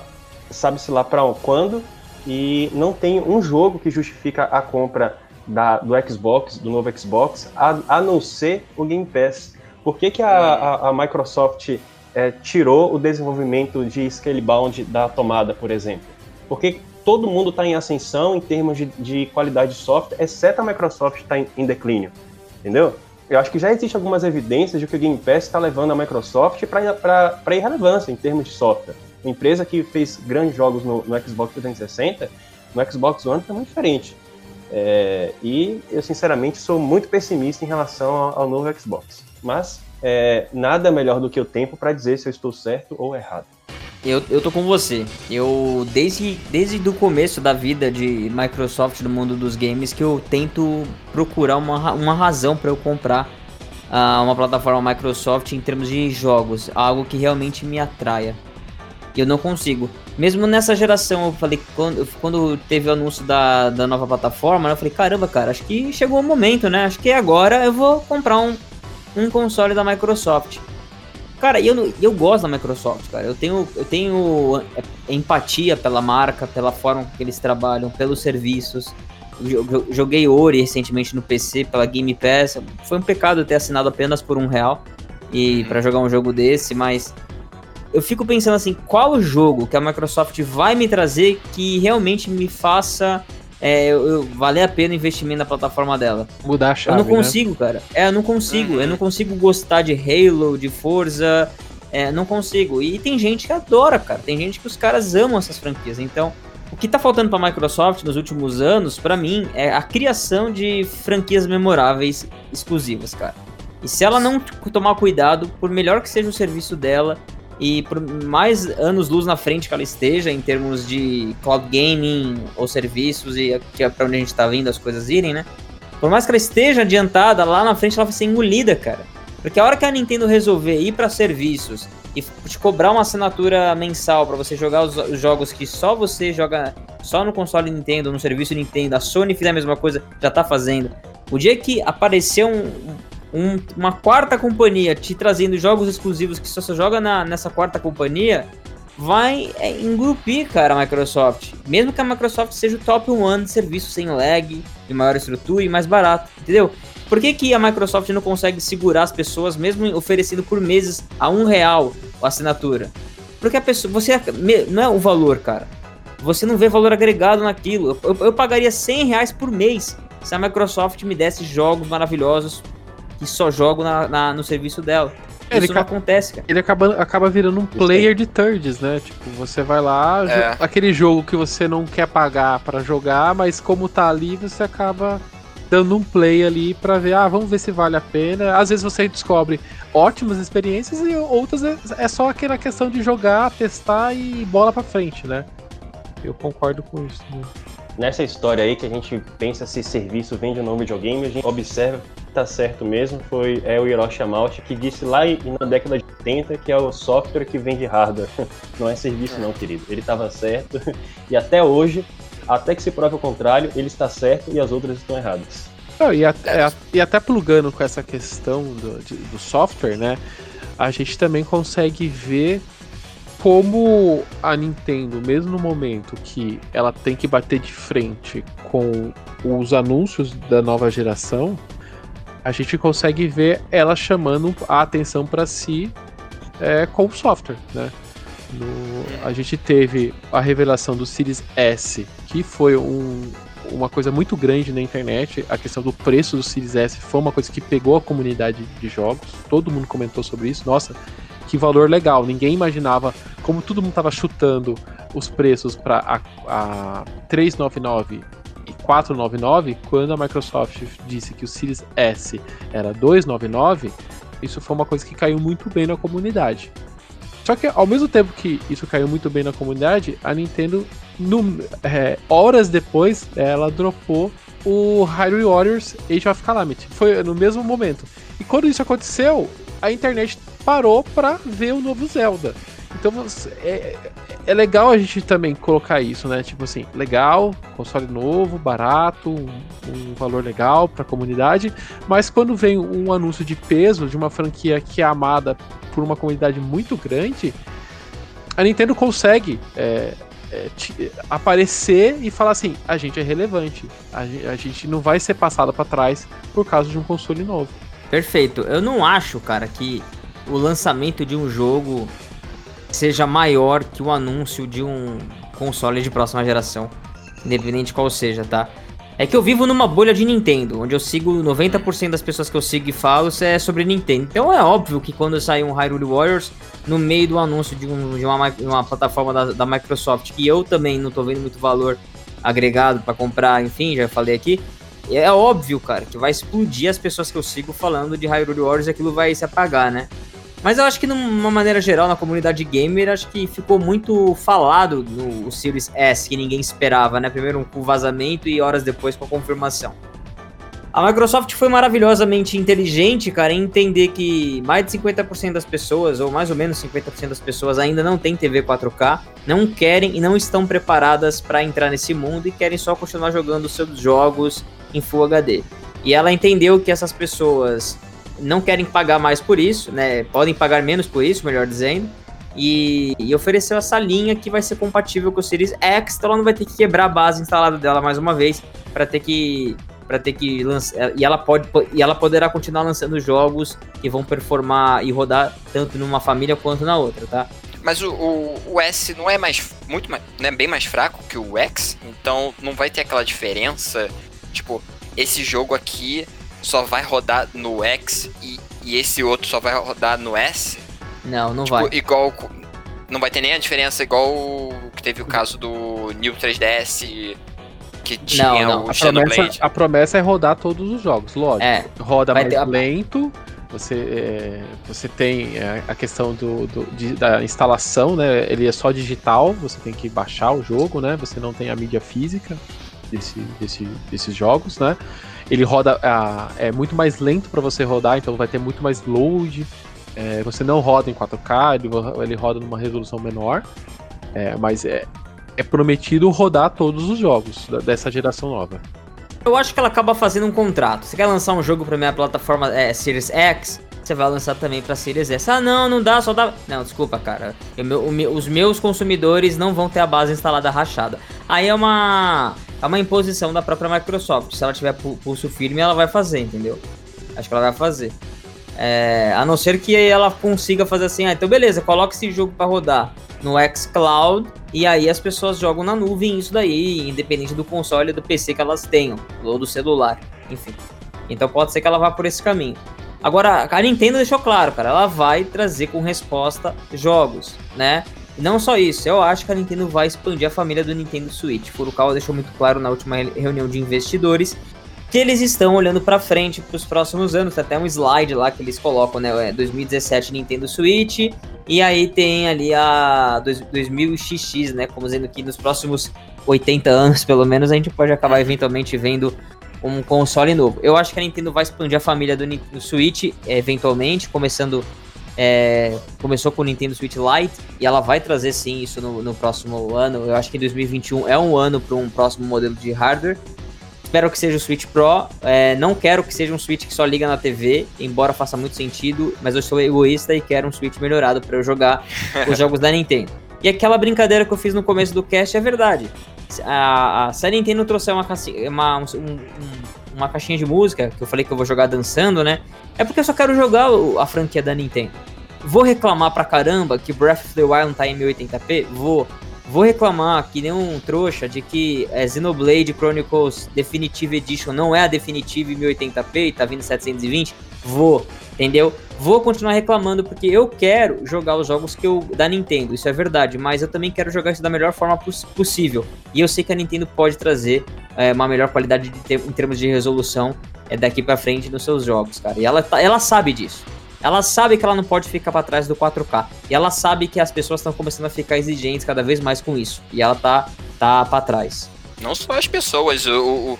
sabe-se lá para quando, e não tem um jogo que justifica a compra da, do Xbox, do novo Xbox, a, a não ser o Game Pass. Por que, que a, a, a Microsoft é, tirou o desenvolvimento de Scalebound da tomada, por exemplo? Porque todo mundo está em ascensão em termos de, de, qualidade de software, exceto a Microsoft está em, em, declínio, entendeu? Eu acho que já existem algumas evidências de que o Game Pass está levando a Microsoft para irrelevância em termos de software. Uma empresa que fez grandes jogos no, no Xbox 360, no Xbox One é muito diferente. É, e eu, sinceramente, sou muito pessimista em relação ao, ao novo Xbox. Mas é, nada melhor do que o tempo para dizer se eu estou certo ou errado. Eu, eu tô com você. Eu, desde, desde o começo da vida de Microsoft no mundo dos games, que eu tento procurar uma, uma razão para eu comprar uh, uma plataforma Microsoft em termos de jogos. Algo que realmente me atraia. Eu não consigo. Mesmo nessa geração, eu falei, quando, quando teve o anúncio da, da nova plataforma, eu falei, caramba, cara, acho que chegou o momento, né? Acho que agora eu vou comprar um, um console da Microsoft. Cara, eu, eu gosto da Microsoft, cara. Eu tenho, eu tenho empatia pela marca, pela forma que eles trabalham, pelos serviços. Joguei Ori recentemente no PC pela Game Pass. Foi um pecado ter assinado apenas por um real e para jogar um jogo desse, mas eu fico pensando assim, qual jogo que a Microsoft vai me trazer que realmente me faça é, eu, eu, valer a pena o investimento na plataforma dela. Mudar a chave, Eu não né? consigo, né? cara. É, eu não consigo. Uhum. Eu não consigo gostar de Halo, de Forza. É, não consigo. E tem gente que adora, cara. Tem gente que os caras amam essas franquias. Então, o que tá faltando pra Microsoft nos últimos anos, para mim, é a criação de franquias memoráveis exclusivas, cara. E se ela não tomar cuidado, por melhor que seja o serviço dela, e por mais anos luz na frente que ela esteja em termos de cloud gaming ou serviços e é para onde a gente está vindo as coisas irem, né? Por mais que ela esteja adiantada, lá na frente ela vai ser engolida, cara. Porque a hora que a Nintendo resolver ir para serviços e te cobrar uma assinatura mensal para você jogar os, os, jogos que só você joga só no console Nintendo, no serviço Nintendo, a Sony fizer a mesma coisa, já tá fazendo. O dia que aparecer um, um, uma quarta companhia te trazendo jogos exclusivos que só se joga na, nessa quarta companhia, vai é, engrupir, cara, a Microsoft. Mesmo que a Microsoft seja o top 1 de serviço sem lag, de maior estrutura e mais barato, entendeu? Por que, que a Microsoft não consegue segurar as pessoas, mesmo oferecendo por meses a um real a assinatura? Porque a pessoa, você não é o valor, cara. Você não vê valor agregado naquilo. Eu, eu, eu pagaria 100 reais por mês se a Microsoft me desse jogos maravilhosos que só jogam na, na, no serviço dela. É, Isso não acontece, cara. Ele acaba, acaba virando um player de thirds, né? Tipo, você vai lá, é. aquele jogo que você não quer pagar para jogar, mas como tá ali, você acaba dando um play ali para ver, ah, vamos ver se vale a pena. Às vezes você descobre ótimas experiências e outras é, é só aquela questão de jogar, testar e bola para frente, né? Eu concordo com isso. Né? Nessa história aí que a gente pensa se serviço vende um novo videogame, a gente observa tá certo mesmo foi é o Hiroshi Yamauchi que disse lá na década de 80 que é o software que vende hardware. Não é serviço não, querido. Ele estava certo e até hoje, até que se prove o contrário, ele está certo e as outras estão erradas. E, até, e até plugando com essa questão do, de, do software, né? A gente também consegue ver como a Nintendo, mesmo no momento que ela tem que bater de frente com os anúncios da nova geração, a gente consegue ver ela chamando a atenção para si é, com o software, né? No, a gente teve a revelação do Series S, que foi um, uma coisa muito grande na internet. A questão do preço do Series S foi uma coisa que pegou a comunidade de jogos. Todo mundo comentou sobre isso. Nossa, que valor legal. Ninguém imaginava, como todo mundo estava chutando os preços para a, a 399 499, quando a Microsoft disse que o Series S era 299, isso foi uma coisa que caiu muito bem na comunidade. Só que ao mesmo tempo que isso caiu muito bem na comunidade, a Nintendo, no, é, horas depois, ela dropou o Hyrule Warriors Age of Calamity. Foi no mesmo momento. E quando isso aconteceu, a internet parou para ver o novo Zelda. Então é, é legal a gente também colocar isso, né? Tipo assim, legal, console novo, barato, um, um valor legal para a comunidade, mas quando vem um anúncio de peso de uma franquia que é amada por uma comunidade muito grande, a Nintendo consegue é, é, te, aparecer e falar assim: a gente é relevante, a, a gente não vai ser passada para trás por causa de um console novo. Perfeito. Eu não acho, cara, que o lançamento de um jogo seja maior que o anúncio de um console de próxima geração, independente qual seja, tá? É que eu vivo numa bolha de Nintendo, onde eu sigo 90% das pessoas que eu sigo e falo é sobre Nintendo. Então é óbvio que quando sair um Hyrule Warriors, no meio do anúncio de, um, de uma, uma, plataforma da, da, Microsoft, que eu também não tô vendo muito valor agregado para comprar, enfim, já falei aqui, é óbvio, cara, que vai explodir as pessoas que eu sigo falando de Hyrule Warriors e aquilo vai se apagar, né? Mas eu acho que, de uma maneira geral, na comunidade gamer, acho que ficou muito falado no Series S, que ninguém esperava, né? Primeiro com o vazamento e horas depois com a confirmação. A Microsoft foi maravilhosamente inteligente, cara, em entender que mais de 50% das pessoas, ou mais ou menos 50% das pessoas, ainda não tem TV 4K, não querem e não estão preparadas para entrar nesse mundo e querem só continuar jogando seus jogos em Full HD. E ela entendeu que essas pessoas não querem pagar mais por isso, né? Podem pagar menos por isso, melhor dizendo. E, e, ofereceu essa linha que vai ser compatível com o Series X, então ela não vai ter que quebrar a base instalada dela mais uma vez para ter que para ter que lançar e ela pode e ela poderá continuar lançando jogos que vão performar e rodar tanto numa família quanto na outra, tá? Mas o, o, o S não é mais muito mais, né, bem mais fraco que o X, então não vai ter aquela diferença, tipo, esse jogo aqui só vai rodar no X e, e esse outro só vai rodar no S? Não, não tipo, vai. Igual. Não vai ter nem a diferença igual que teve o caso do New 3DS que tinha não, não. o a promessa, a promessa é rodar todos os jogos, lógico. É, Roda mais ter... lento. Você, é, você tem é, a questão do, do de, da instalação, né? Ele é só digital, você tem que baixar o jogo, né? Você não tem a mídia física desse, desse, desses jogos, né? Ele roda. é muito mais lento para você rodar, então vai ter muito mais load. É, você não roda em 4K, ele, ele roda numa resolução menor. É, mas é, é prometido rodar todos os jogos da, dessa geração nova. Eu acho que ela acaba fazendo um contrato. Você quer lançar um jogo pra minha plataforma é, Series X? Você vai lançar também pra Series S. Ah, não, não dá, só dá. Não, desculpa, cara. Eu, o, os meus consumidores não vão ter a base instalada rachada. Aí é uma é uma imposição da própria Microsoft. Se ela tiver pulso firme, ela vai fazer, entendeu? Acho que ela vai fazer. É, a não ser que ela consiga fazer assim, ah, então beleza, coloca esse jogo para rodar no xCloud e aí as pessoas jogam na nuvem isso daí, independente do console do PC que elas tenham, ou do celular, enfim. Então pode ser que ela vá por esse caminho. Agora, a Nintendo deixou claro, cara, ela vai trazer com resposta jogos, né? Não só isso, eu acho que a Nintendo vai expandir a família do Nintendo Switch. Furukawa deixou muito claro na última reunião de investidores que eles estão olhando para frente para os próximos anos. Tem até um slide lá que eles colocam, né? 2017 é, Nintendo Switch e aí tem ali a 2000XX, né? Como dizendo que nos próximos 80 anos, pelo menos, a gente pode acabar eventualmente vendo um console novo. Eu acho que a Nintendo vai expandir a família do, do Switch, eventualmente, começando é, começou com o Nintendo Switch Lite e ela vai trazer sim isso no, no próximo ano. Eu acho que 2021 é um ano para um próximo modelo de hardware. Espero que seja o Switch Pro. É, não quero que seja um Switch que só liga na TV, embora faça muito sentido, mas eu sou egoísta e quero um Switch melhorado para eu jogar os jogos da Nintendo. E aquela brincadeira que eu fiz no começo do cast é verdade. A, a, se a Nintendo trouxer uma, uma, um, um, uma caixinha de música, que eu falei que eu vou jogar dançando, né? É porque eu só quero jogar a franquia da Nintendo. Vou reclamar pra caramba que Breath of the Wild não tá em 1080p? Vou. Vou reclamar que nem um trouxa de que é, Xenoblade Chronicles Definitive Edition não é a definitiva em 1080p e tá vindo 720? Vou, entendeu? Vou continuar reclamando porque eu quero jogar os jogos que eu da Nintendo, isso é verdade, mas eu também quero jogar isso da melhor forma possível. E eu sei que a Nintendo pode trazer é, uma melhor qualidade de, em termos de resolução é, daqui para frente nos seus jogos, cara. E ela, tá, ela sabe disso. Ela sabe que ela não pode ficar para trás do 4K. E ela sabe que as pessoas estão começando a ficar exigentes cada vez mais com isso. E ela tá, tá para trás. Não só as pessoas, o, o,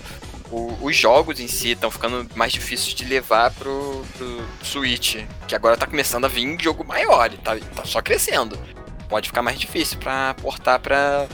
o, os jogos em si estão ficando mais difíceis de levar pro, pro Switch. Que agora tá começando a vir jogo maior, tá, tá só crescendo. Pode ficar mais difícil para portar para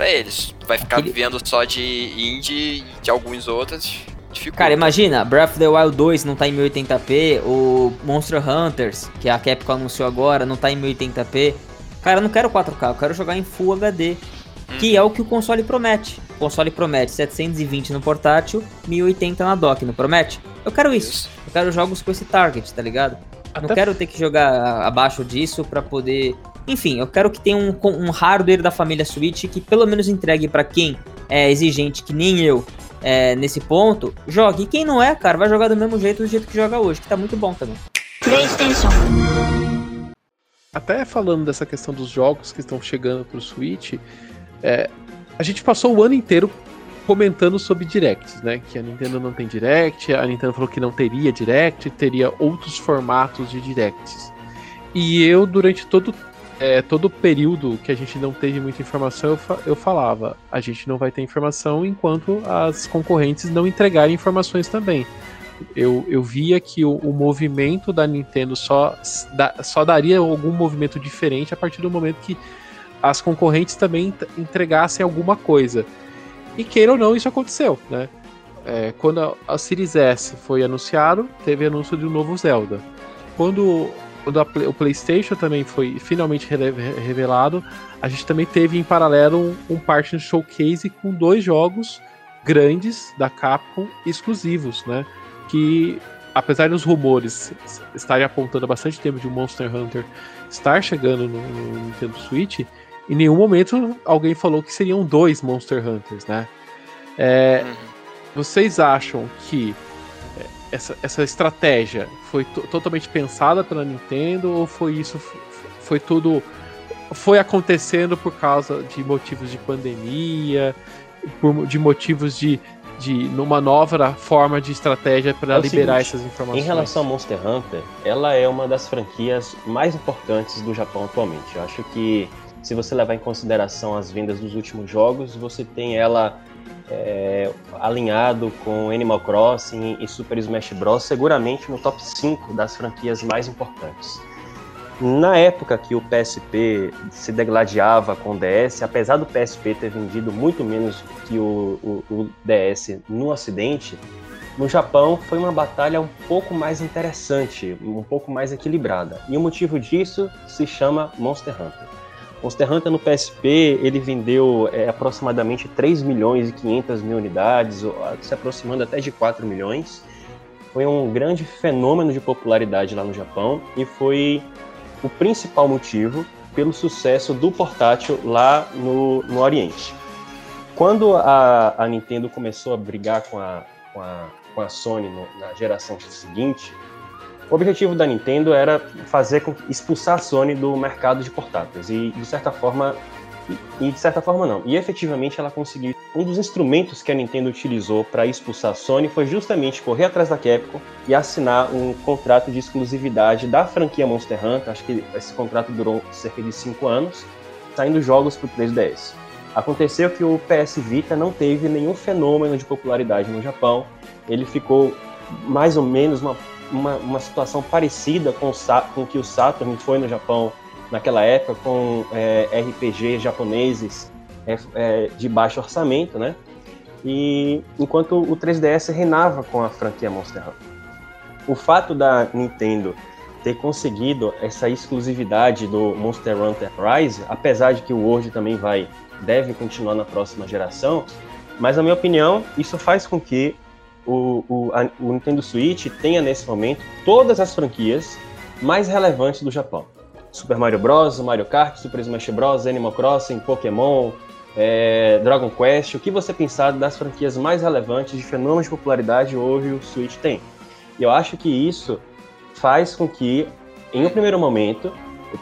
eles. Vai ficar Aquele... vivendo só de indie e de alguns outros Dificulta. Cara, imagina, Breath of the Wild 2 não tá em 1080p, o Monster Hunters, que a Capcom anunciou agora, não tá em 1080p. Cara, eu não quero 4K, eu quero jogar em Full HD. Hum. Que é o que o console promete. O console promete 720 no portátil, 1080 na dock, não promete? Eu quero isso. Eu quero jogos com esse target, tá ligado? Não quero ter que jogar abaixo disso pra poder. Enfim, eu quero que tenha um, um hardware da família Switch que pelo menos entregue pra quem é exigente, que nem eu, é, nesse ponto, jogue. E quem não é, cara, vai jogar do mesmo jeito, do jeito que joga hoje, que tá muito bom também. PlayStation. Até falando dessa questão dos jogos que estão chegando pro Switch, é, a gente passou o ano inteiro comentando sobre directs, né? Que a Nintendo não tem direct, a Nintendo falou que não teria direct, teria outros formatos de directs. E eu, durante todo, é, todo período que a gente não teve muita informação, eu, fa eu falava: a gente não vai ter informação enquanto as concorrentes não entregarem informações também. Eu, eu via que o, o movimento da Nintendo só, da, só daria algum movimento diferente a partir do momento que as concorrentes também entregassem alguma coisa. E queira ou não, isso aconteceu, né? É, quando a, a Series S foi anunciado, teve anúncio de um novo Zelda. Quando, quando a, o PlayStation também foi finalmente revelado, a gente também teve em paralelo um, um Partner Showcase com dois jogos grandes da Capcom exclusivos, né? Que apesar dos rumores estarem apontando há bastante tempo de um Monster Hunter estar chegando no, no Nintendo Switch, em nenhum momento alguém falou que seriam dois Monster Hunters, né? É, uhum. Vocês acham que essa, essa estratégia foi totalmente pensada pela Nintendo ou foi isso foi tudo foi acontecendo por causa de motivos de pandemia, por, de motivos de, de numa nova forma de estratégia para é liberar seguinte, essas informações. Em relação a Monster Hunter, ela é uma das franquias mais importantes do Japão atualmente. Eu acho que se você levar em consideração as vendas dos últimos jogos, você tem ela é, alinhado com Animal Crossing e Super Smash Bros. seguramente no top 5 das franquias mais importantes. Na época que o PSP se degladiava com o DS, apesar do PSP ter vendido muito menos que o, o, o DS no Ocidente, no Japão foi uma batalha um pouco mais interessante, um pouco mais equilibrada. E o motivo disso se chama Monster Hunter. Monster Hunter no PSP ele vendeu é, aproximadamente 3 milhões e 500 mil unidades, se aproximando até de 4 milhões. Foi um grande fenômeno de popularidade lá no Japão e foi o principal motivo pelo sucesso do portátil lá no, no Oriente. Quando a, a Nintendo começou a brigar com a, com a, com a Sony no, na geração seguinte, o objetivo da Nintendo era fazer expulsar a Sony do mercado de portáteis e de certa forma e de certa forma não. E efetivamente ela conseguiu. Um dos instrumentos que a Nintendo utilizou para expulsar a Sony foi justamente correr atrás da Capcom e assinar um contrato de exclusividade da franquia Monster Hunter. Acho que esse contrato durou cerca de 5 anos, saindo jogos para o 3DS. Aconteceu que o PS Vita não teve nenhum fenômeno de popularidade no Japão. Ele ficou mais ou menos uma uma, uma situação parecida com com o que o Saturn foi no Japão naquela época, com é, RPG japoneses é, é, de baixo orçamento, né? E enquanto o 3DS reinava com a franquia Monster Hunter. O fato da Nintendo ter conseguido essa exclusividade do Monster Hunter Rise, apesar de que o World também vai deve continuar na próxima geração, mas na minha opinião, isso faz com que o, o, a, o Nintendo Switch tenha nesse momento todas as franquias mais relevantes do Japão. Super Mario Bros, Mario Kart, Super Smash Bros, Animal Crossing, Pokémon, é, Dragon Quest, o que você pensar das franquias mais relevantes de fenômenos de popularidade hoje o Switch tem. E eu acho que isso faz com que, em um primeiro momento,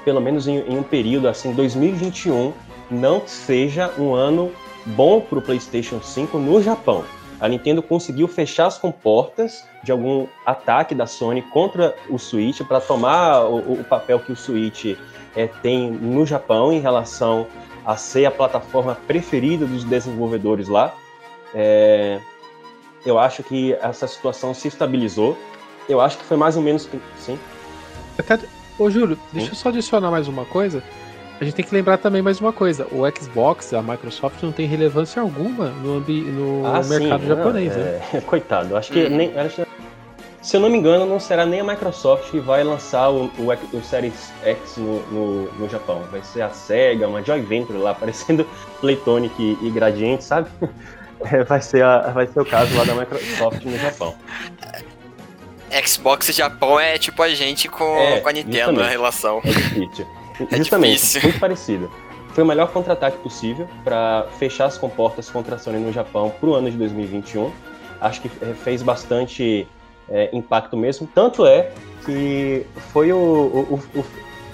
pelo menos em, em um período assim, 2021, não seja um ano bom para o PlayStation 5 no Japão a Nintendo conseguiu fechar as comportas de algum ataque da Sony contra o Switch para tomar o, o, papel que o Switch é, tem no Japão em relação a ser a plataforma preferida dos desenvolvedores lá. É, eu acho que essa situação se estabilizou. Eu acho que foi mais ou menos. Sim. Até, ô, Júlio, deixa eu só adicionar mais uma coisa. A gente tem que lembrar também mais uma coisa: o Xbox, a Microsoft, não tem relevância alguma no, no ah, mercado sim, japonês. Né? É, coitado, acho que nem. Acho, se eu não me engano, não será nem a Microsoft que vai lançar o, o, o Series X no, no, no, Japão. Vai ser a SEGA, uma Joy Venture lá, parecendo Playtonic e, e Gradiente, sabe? É, vai, ser a, vai ser o caso lá da Microsoft no Japão. Xbox Japão é tipo a gente com, É, com a Nintendo, justamente. a relação. É difícil. É Justamente, difícil. muito parecido. Foi o melhor contra-ataque possível para fechar as comportas contra a Sony no Japão para o ano de 2021. Acho que fez bastante eh, impacto mesmo. Tanto é que foi o, o, o-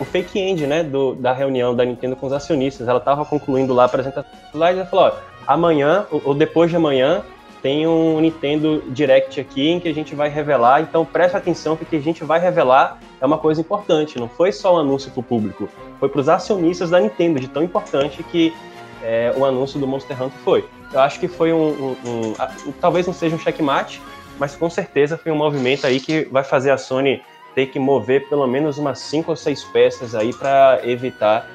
o- fake end né, do- da reunião da Nintendo com os acionistas. Ela estava concluindo lá a apresentação slides e ela falou: ó, amanhã ou depois de amanhã tem um Nintendo Direct aqui em que a gente vai revelar. Então preste atenção que o que a gente vai revelar é uma coisa importante. Não foi só um anúncio para o público, foi para os acionistas da Nintendo, de tão importante que é, o anúncio do Monster Hunter foi. Eu acho que foi um, um- um- talvez não seja um checkmate, mas com certeza foi um movimento aí que vai fazer a Sony ter que mover pelo menos umas cinco ou seis peças aí para evitar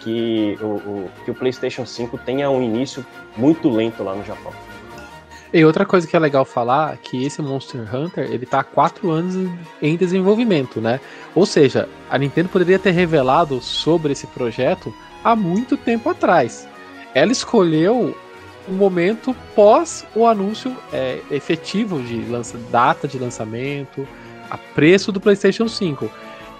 que o, o- que o PlayStation 5 tenha um início muito lento lá no Japão. E outra coisa que é legal falar, que esse Monster Hunter, ele tá há quatro anos em desenvolvimento, né? Ou seja, a Nintendo poderia ter revelado sobre esse projeto há muito tempo atrás. Ela escolheu o momento pós o anúncio é, efetivo de lança, data de lançamento, a preço do PlayStation 5.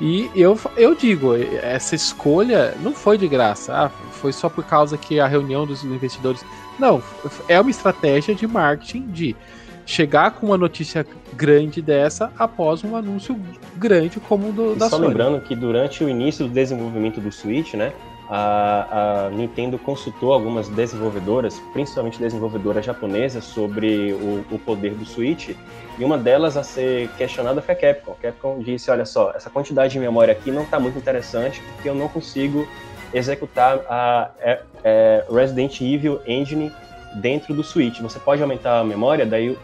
E eu, eu digo, essa escolha não foi de graça, ah, foi só por causa que a reunião dos investidores não, é uma estratégia de marketing de chegar com uma notícia grande dessa após um anúncio grande como o do, E da só Sony. lembrando que durante o início do desenvolvimento do Switch, né, a, a Nintendo consultou algumas desenvolvedoras, principalmente desenvolvedoras japonesas, sobre o, o poder do Switch, e uma delas a ser questionada foi a Capcom. A Capcom disse, olha só, essa quantidade de memória aqui não está muito interessante, porque eu não consigo executar a é, é, Resident Evil Engine dentro do Switch. Você pode aumentar a memória, daí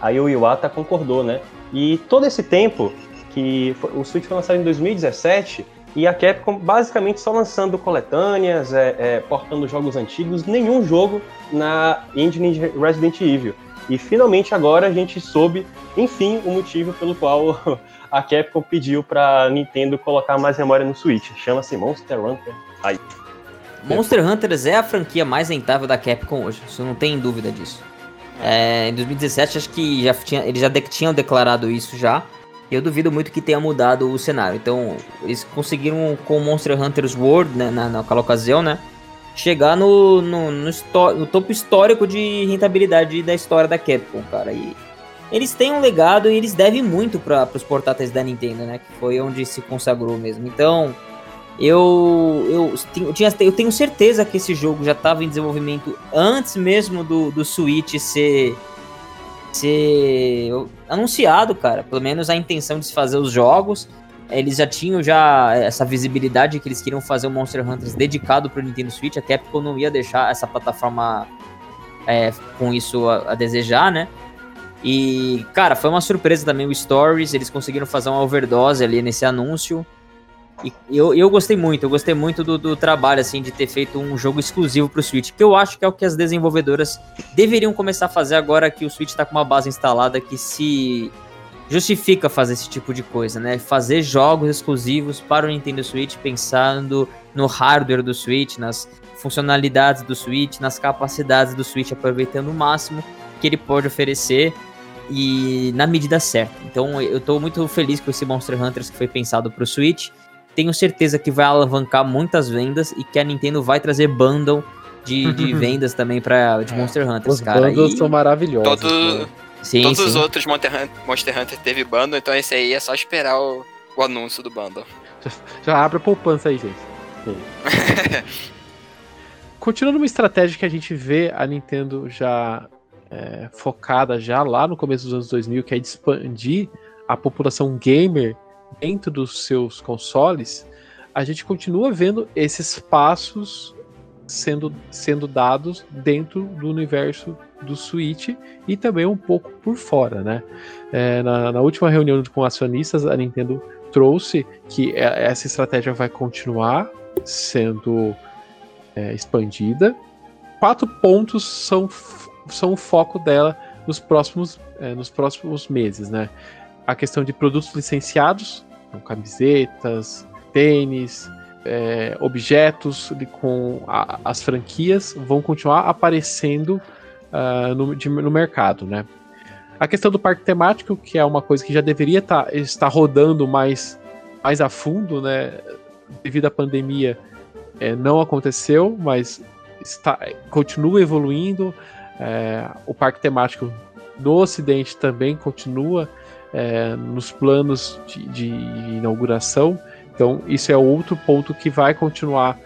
aí o Iwata concordou, né? E todo esse tempo que foi- o Switch foi lançado em 2017 e a Capcom basicamente só lançando coletâneas, é, é, portando jogos antigos, nenhum jogo na engine de Resident Evil. E finalmente agora a gente soube, enfim, o motivo pelo qual a Capcom pediu para Nintendo colocar mais memória no Switch. Chama-se Monster Hunter. Monster Hunters é a franquia mais rentável da Capcom hoje, isso não tem dúvida disso. É, em 2017, acho que já tinha, eles já de- tinham declarado isso já. Eu duvido muito que tenha mudado o cenário. Então, eles conseguiram com Monster Hunters World, né, na, naquela ocasião, né? Chegar no, no, no, no topo histórico de rentabilidade da história da Capcom, cara. E eles têm um legado e eles devem muito para os portáteis da Nintendo, né? Que foi onde se consagrou mesmo. Então, eu, eu, eu, tinha, eu tenho certeza que esse jogo já estava em desenvolvimento antes mesmo do, do Switch ser, ser anunciado, cara. Pelo menos a intenção de se fazer os jogos. Eles já tinham já essa visibilidade que eles queriam fazer o Monster Hunters dedicado para o Nintendo Switch. A Capcom não ia deixar essa plataforma é, com isso a, a desejar, né? E, cara, foi uma surpresa também o Stories. Eles conseguiram fazer uma overdose ali nesse anúncio. E eu, eu gostei muito, eu gostei muito do, do trabalho, assim, de ter feito um jogo exclusivo pro Switch, que eu acho que é o que as desenvolvedoras deveriam começar a fazer agora que o Switch tá com uma base instalada que se justifica fazer esse tipo de coisa, né? Fazer jogos exclusivos para o Nintendo Switch, pensando no hardware do Switch, nas funcionalidades do Switch, nas capacidades do Switch, aproveitando o máximo que ele pode oferecer e na medida certa. Então eu tô muito feliz com esse Monster Hunters que foi pensado pro Switch tenho certeza que vai alavancar muitas vendas e que a Nintendo vai trazer bundle de, de vendas também para de Monster Hunters, Os cara. bundles E- são maravilhosos. Todo- né? sim, Todos sim. os outros Monster Hunter, Monster Hunter teve bundle, então esse aí é só esperar o, o anúncio do bundle. Já abre a poupança aí, gente. Continuando uma estratégia que a gente vê a Nintendo já é, focada já lá no começo dos anos 2000, que é de expandir a população gamer dentro dos seus consoles, a gente continua vendo esses passos sendo, sendo dados dentro do universo do Switch e também um pouco por fora, né? É, na, na última reunião com acionistas, a Nintendo trouxe que é- essa estratégia vai continuar sendo é, expandida. Quatro pontos são, são o foco dela nos próximos, é, nos próximos meses, né? A questão de produtos licenciados, então, camisetas, tênis, é, objetos de- com a- as franquias vão continuar aparecendo ah, no, de- no mercado, né? A questão do parque temático, que é uma coisa que já deveria tá, estar rodando mais, mais a fundo, né? Devido à pandemia, é, não aconteceu, mas está, continua evoluindo. É, o parque temático no Ocidente também continua é, nos planos de, de, inauguração. Então, isso é outro ponto que vai continuar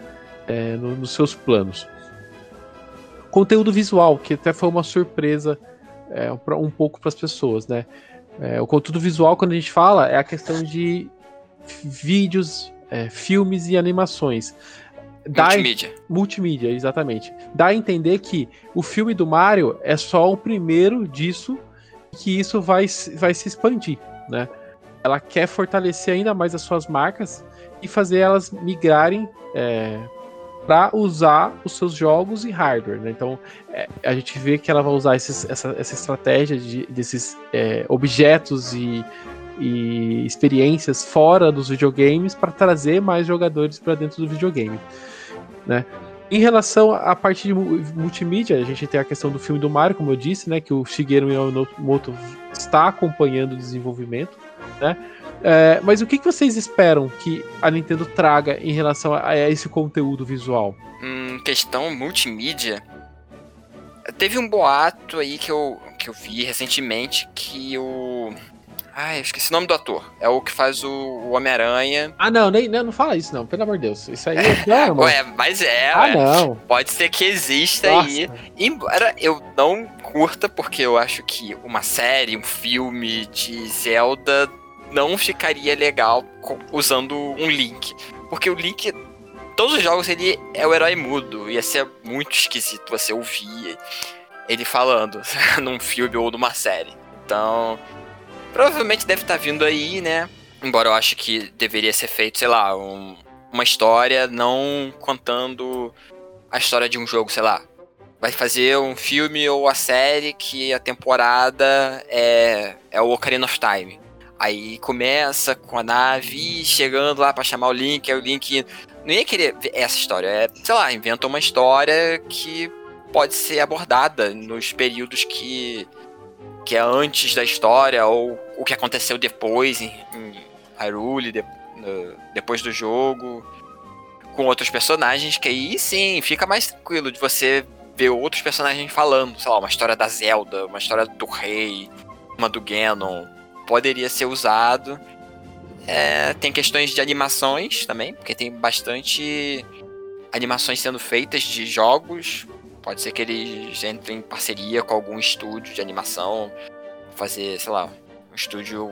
é, no, nos seus planos. Conteúdo visual, que até foi uma surpresa é, um pouco para as pessoas, né? É, o conteúdo visual, quando a gente fala, é a questão de vídeos, é, filmes e animações. Dá multimídia. Multimídia, exatamente. Dá a entender que o filme do Mario é só o primeiro disso, que isso vai, vai se expandir, né? Ela quer fortalecer ainda mais as suas marcas e fazer elas migrarem é, para usar os seus jogos e hardware. Né? Então é, a gente vê que ela vai usar esses, essa, essa estratégia de, desses é, objetos e, e experiências fora dos videogames para trazer mais jogadores para dentro do videogame. Né? Em relação à parte de multimídia, a gente tem a questão do filme do Mario, como eu disse, né, que o Shigeru Miyamoto está acompanhando o desenvolvimento, né? É, mas o que, que vocês esperam que a Nintendo traga em relação a, a esse conteúdo visual? Hum, questão multimídia. Teve um boato aí que eu, que eu vi recentemente que o Ai, eu esqueci o nome do ator. É o que faz o, o Homem-Aranha. Ah, não, nem, não, não fala isso, não, pelo amor de Deus. Isso aí é. Claro, ué, mas é. Ah, ué. não. Pode ser que exista Nossa. aí. Embora eu não curta, porque eu acho que uma série, um filme de Zelda não ficaria legal usando um Link. Porque o Link. Todos os jogos ele é o herói mudo. Ia ser muito esquisito você ouvir ele falando num filme ou numa série. Então, Provavelmente deve estar tá vindo aí, né? Embora eu acho que deveria ser feito, sei lá, um, uma história não contando a história de um jogo, sei lá. Vai fazer um filme ou a série que a temporada é, é o Ocarina of Time. Aí começa com a nave chegando lá para chamar o Link, aí o Link não ia querer essa história, é, sei lá, inventa uma história que pode ser abordada nos períodos que que é antes da história, ou o que aconteceu depois em, em Hyrule, de, depois do jogo, com outros personagens, que aí sim fica mais tranquilo de você ver outros personagens falando, sei lá, uma história da Zelda, uma história do rei, uma do Ganon, poderia ser usado. É, tem questões de animações também, porque tem bastante animações sendo feitas de jogos Pode ser que eles entrem em parceria com algum estúdio de animação, fazer, sei lá, um estúdio.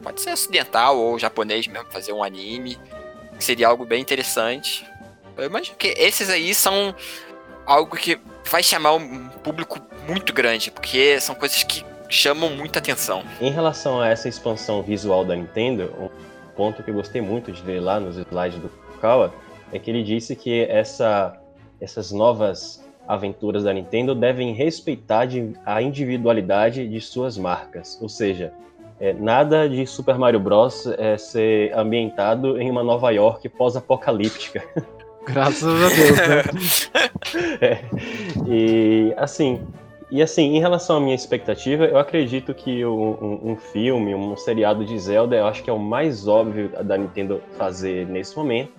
Pode ser ocidental ou japonês mesmo, fazer um anime. Que seria algo bem interessante. Eu imagino que esses aí são algo que vai chamar um público muito grande, porque são coisas que chamam muita atenção. Em relação a essa expansão visual da Nintendo, um ponto que eu gostei muito de ver lá nos slides do Kawa é que ele disse que essa, essas novas aventuras da Nintendo devem respeitar a individualidade de suas marcas, ou seja, é, nada de Super Mario Bros. É, ser ambientado em uma Nova York pós-apocalíptica. Graças a Deus, né? é, e assim, e assim, em relação à minha expectativa, eu acredito que um, um, um, filme, um seriado de Zelda, eu acho que é o mais óbvio da Nintendo fazer nesse momento.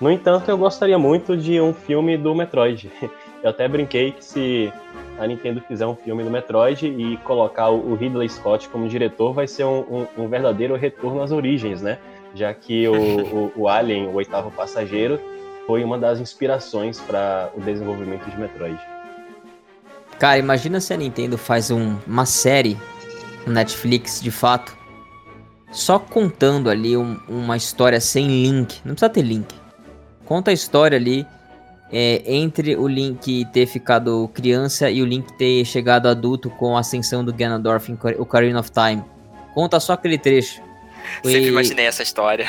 No entanto, eu gostaria muito de um filme do Metroid. Eu até brinquei que se a Nintendo fizer um filme do Metroid e colocar o Ridley Scott como diretor, vai ser um, um, um verdadeiro retorno às origens, né? Já que o, o, o, Alien, o oitavo passageiro, foi uma das inspirações para o desenvolvimento de Metroid. Cara, imagina se a Nintendo faz um, uma série no Netflix, de fato, só contando ali uma história sem link. Não precisa ter link. Conta a história ali é, entre o Link ter ficado criança e o Link ter chegado adulto com a ascensão do Ganondorf em Ocarina of Time. Conta só aquele trecho. Sempre e... imaginei essa história.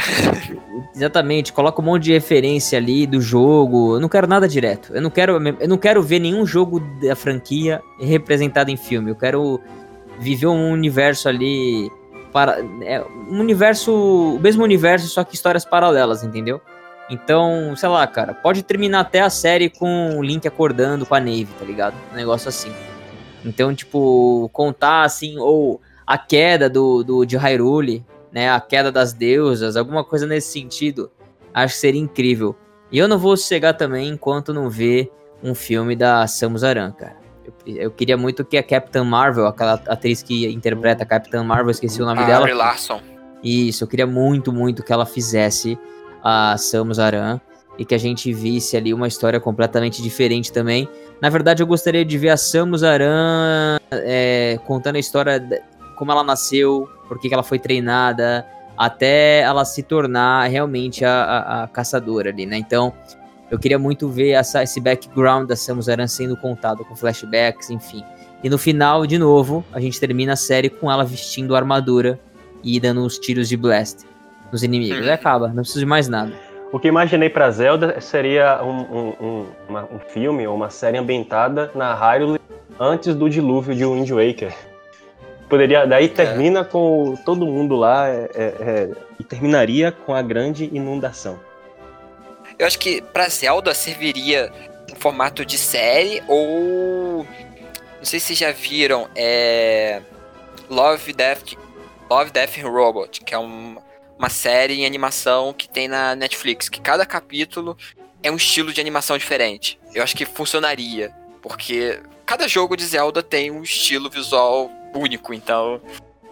Exatamente, coloca um monte de referência ali do jogo. Eu não quero nada direto. Eu não quero, eu não quero ver nenhum jogo da franquia representado em filme. Eu quero viver um universo ali para é, um universo, o mesmo universo, só que histórias paralelas, entendeu? Então, sei lá, cara, pode terminar até a série com o Link acordando com a Nave, tá ligado? Um negócio assim. Então, tipo, contar assim, ou a queda do, do de Hyrule, né? A queda das deusas, alguma coisa nesse sentido, acho que seria incrível. E eu não vou chegar também enquanto não ver um filme da Samus Aran, cara. Eu, eu, queria muito que a Capitã Marvel, aquela atriz que interpreta a Capitã Marvel, esqueci o nome dela. Larson. Isso, eu queria muito, muito que ela fizesse a Samus Aran e que a gente visse ali uma história completamente diferente também. Na verdade, eu gostaria de ver a Samus Aran é, contando a história de como ela nasceu, por que ela foi treinada, até ela se tornar realmente a, a, a caçadora ali, né? Então, eu queria muito ver essa, esse background da Samus Aran sendo contado com flashbacks, enfim. E no final, de novo, a gente termina a série com ela vestindo a armadura e dando uns tiros de blast nos inimigos. Uhum. acaba, não preciso de mais nada. O que imaginei pra Zelda seria um, um, um, uma- um filme ou uma série ambientada na Hyrule antes do dilúvio de Wind Waker. Poderia, daí termina com todo mundo lá é, é, é, e terminaria com a grande inundação. Eu acho que pra Zelda serviria um formato de série ou. Não sei se vocês já viram. É. Love, Death, Love, Death and Robot, que é um- uma série em animação que tem na Netflix, que cada capítulo é um estilo de animação diferente. Eu acho que funcionaria, porque cada jogo de Zelda tem um estilo visual único, então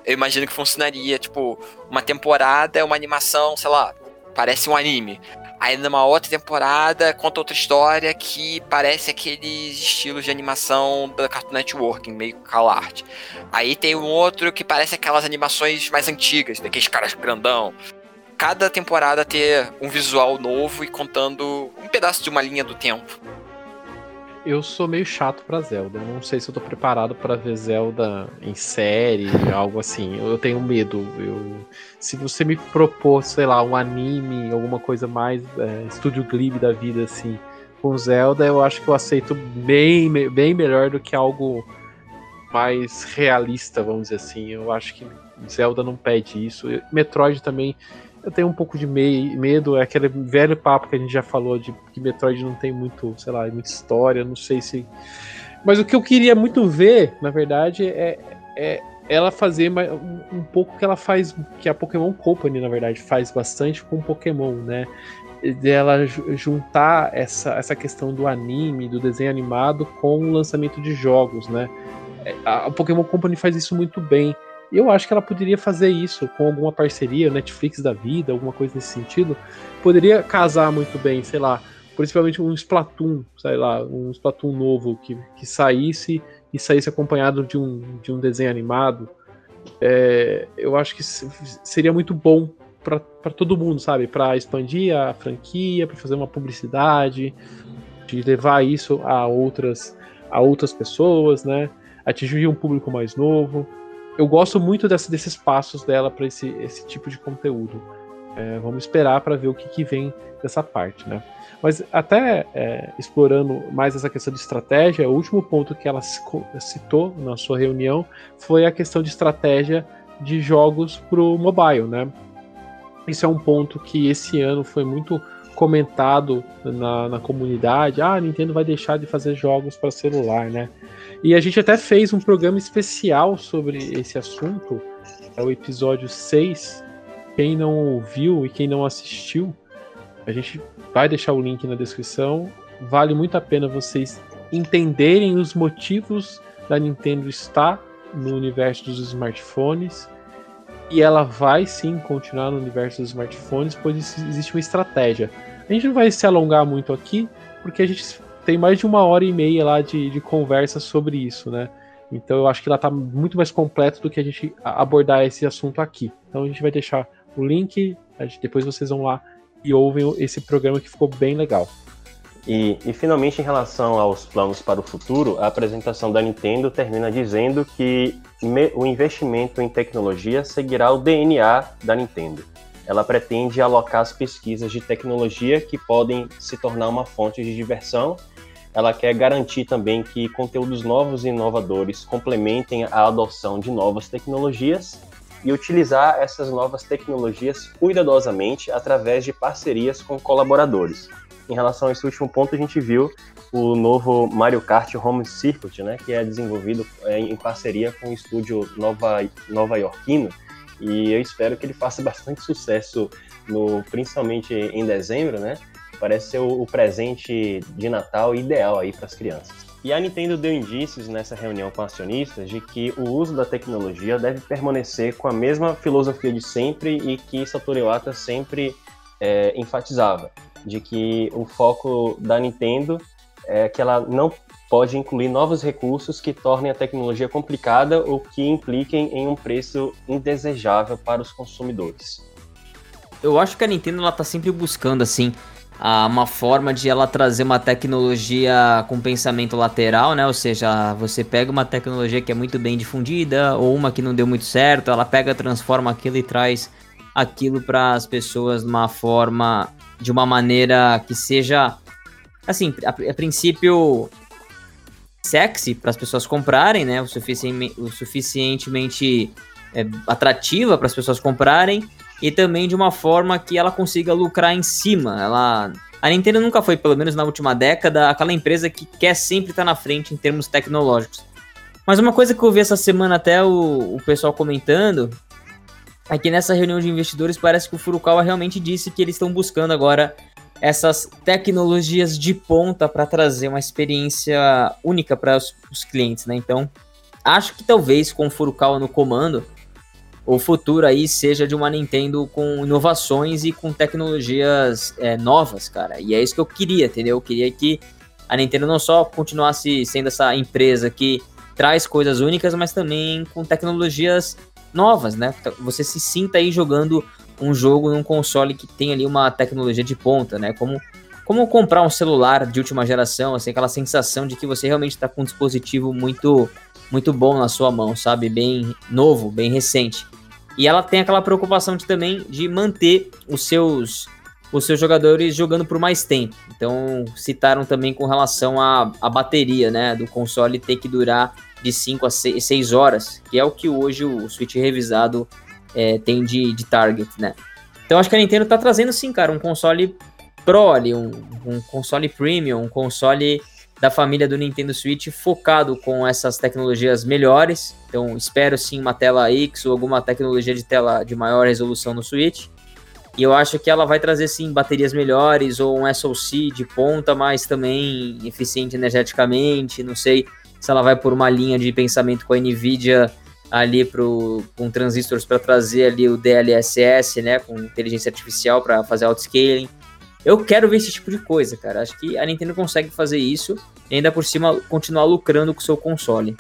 eu imagino que funcionaria, tipo, uma temporada é uma animação, sei lá, parece um anime. Aí numa outra temporada conta outra história que parece aqueles estilos de animação da Cartoon Network, meio calarte. Aí tem um outro que parece aquelas animações mais antigas, daqueles caras grandão. Cada temporada ter um visual novo e contando um pedaço de uma linha do tempo. Eu sou meio chato pra Zelda. Não sei se eu tô preparado pra ver Zelda em série, algo assim. Eu tenho medo. Eu, se você me propor, sei lá, um anime, alguma coisa mais é, Estúdio Ghibli da vida, assim, com Zelda, eu acho que eu aceito bem, bem melhor do que algo mais realista, vamos dizer assim. Eu acho que Zelda não pede isso. Metroid também. Eu tenho um pouco de mei- medo, é aquele velho papo que a gente já falou de que Metroid não tem muito, sei lá, muita história, não sei se. Mas o que eu queria muito ver, na verdade, é, é ela fazer um, um pouco que ela faz, que a Pokémon Company, na verdade, faz bastante com Pokémon, né? Dela ju- juntar essa, essa questão do anime, do desenho animado, com o lançamento de jogos, né? É, a Pokémon Company faz isso muito bem. Eu acho que ela poderia fazer isso com alguma parceria, Netflix da vida, alguma coisa nesse sentido. Poderia casar muito bem, sei lá, principalmente um Splatoon, sei lá, um Splatoon novo que, que saísse e saísse acompanhado de um, de um desenho animado. É, eu acho que se- seria muito bom para todo mundo, sabe? Para expandir a franquia, para fazer uma publicidade, de levar isso a outras, a outras pessoas, né? Atingir um público mais novo eu gosto muito desses passos dela para esse, esse tipo de conteúdo. É, vamos esperar para ver o que, que vem dessa parte, né? Mas até é, explorando mais essa questão de estratégia, o último ponto que ela ci- citou na sua reunião foi a questão de estratégia de jogos para o mobile, né? Isso é um ponto que esse ano foi muito comentado na, na comunidade. Ah, a Nintendo vai deixar de fazer jogos para celular, né? E a gente até fez um programa especial sobre esse assunto, é o episódio 6. Quem não ouviu e quem não assistiu, a gente vai deixar o link na descrição. Vale muito a pena vocês entenderem os motivos da Nintendo estar no universo dos smartphones. E ela vai sim continuar no universo dos smartphones, pois existe uma estratégia. A gente não vai se alongar muito aqui, porque a gente tem mais de uma hora e meia lá de, de conversa sobre isso, né? Então eu acho que ela tá muito mais completo do que a gente abordar esse assunto aqui. Então a gente vai deixar o link, depois vocês vão lá e ouvem esse programa que ficou bem legal. E, e finalmente, em relação aos planos para o futuro, a apresentação da Nintendo termina dizendo que me- o investimento em tecnologia seguirá o DNA da Nintendo. Ela pretende alocar as pesquisas de tecnologia que podem se tornar uma fonte de diversão. Ela quer garantir também que conteúdos novos e inovadores complementem a adoção de novas tecnologias e utilizar essas novas tecnologias cuidadosamente através de parcerias com colaboradores. Em relação a esse último ponto, a gente viu o novo Mario Kart Home Circuit, né, que é desenvolvido é, em parceria com o estúdio nova, nova iorquino, e eu espero que ele faça bastante sucesso, no, principalmente em dezembro, né, parece ser o, presente de Natal ideal aí para as crianças. E a Nintendo deu indícios nessa reunião com acionistas de que o uso da tecnologia deve permanecer com a mesma filosofia de sempre e que Satoru Iwata sempre é, enfatizava, de que o foco da Nintendo é que ela não pode incluir novos recursos que tornem a tecnologia complicada ou que impliquem em um preço indesejável para os consumidores. Eu acho que a Nintendo ela tá sempre buscando assim uma forma de ela trazer uma tecnologia com pensamento lateral, né? Ou seja, você pega uma tecnologia que é muito bem difundida ou uma que não deu muito certo, ela pega, transforma aquilo e traz aquilo para as pessoas de uma forma, de uma maneira que seja, assim, a, a princípio sexy para as pessoas comprarem, né? O, suficientemente, o suficientemente é, atrativa para as pessoas comprarem e também de uma forma que ela consiga lucrar em cima. Ela a Nintendo nunca foi, pelo menos na última década, aquela empresa que quer sempre estar na frente em termos tecnológicos. Mas uma coisa que eu vi essa semana até o, o pessoal comentando é que nessa reunião de investidores parece que o Furukawa realmente disse que eles estão buscando agora essas tecnologias de ponta para trazer uma experiência única para os, os clientes, né? Então, acho que talvez com o Furukawa no comando, o futuro aí seja de uma Nintendo com inovações e com tecnologias é, novas, cara. E é isso que eu queria, entendeu? Eu queria que a Nintendo não só continuasse sendo essa empresa que traz coisas únicas, mas também com tecnologias novas, né? Você se sinta aí jogando um jogo num console que tem ali uma tecnologia de ponta, né? Como, como comprar um celular de última geração, assim, aquela sensação de que você realmente está com um dispositivo muito muito bom na sua mão, sabe? Bem novo, bem recente. E ela tem aquela preocupação de, também de manter os seus os seus jogadores jogando por mais tempo. Então, citaram também com relação à, à bateria, né, do console ter que durar de 5 a 6 horas, que é o que hoje o Switch revisado é, tem de, de target, né. Então, acho que a Nintendo tá trazendo, sim, cara, um console Pro ali, um, um console premium, um console da família do Nintendo Switch focado com essas tecnologias melhores. Então, espero sim uma tela X ou alguma tecnologia de tela de maior resolução no Switch. E eu acho que ela vai trazer sim baterias melhores ou um SoC de ponta, mas também eficiente energeticamente. Não sei se ela vai por uma linha de pensamento com a Nvidia ali pro, com transistores para trazer ali o DLSS, né, com inteligência artificial para fazer autoscaling. Eu quero ver esse tipo de coisa, cara. Acho que a Nintendo consegue fazer isso e ainda por cima continuar lucrando com o seu console.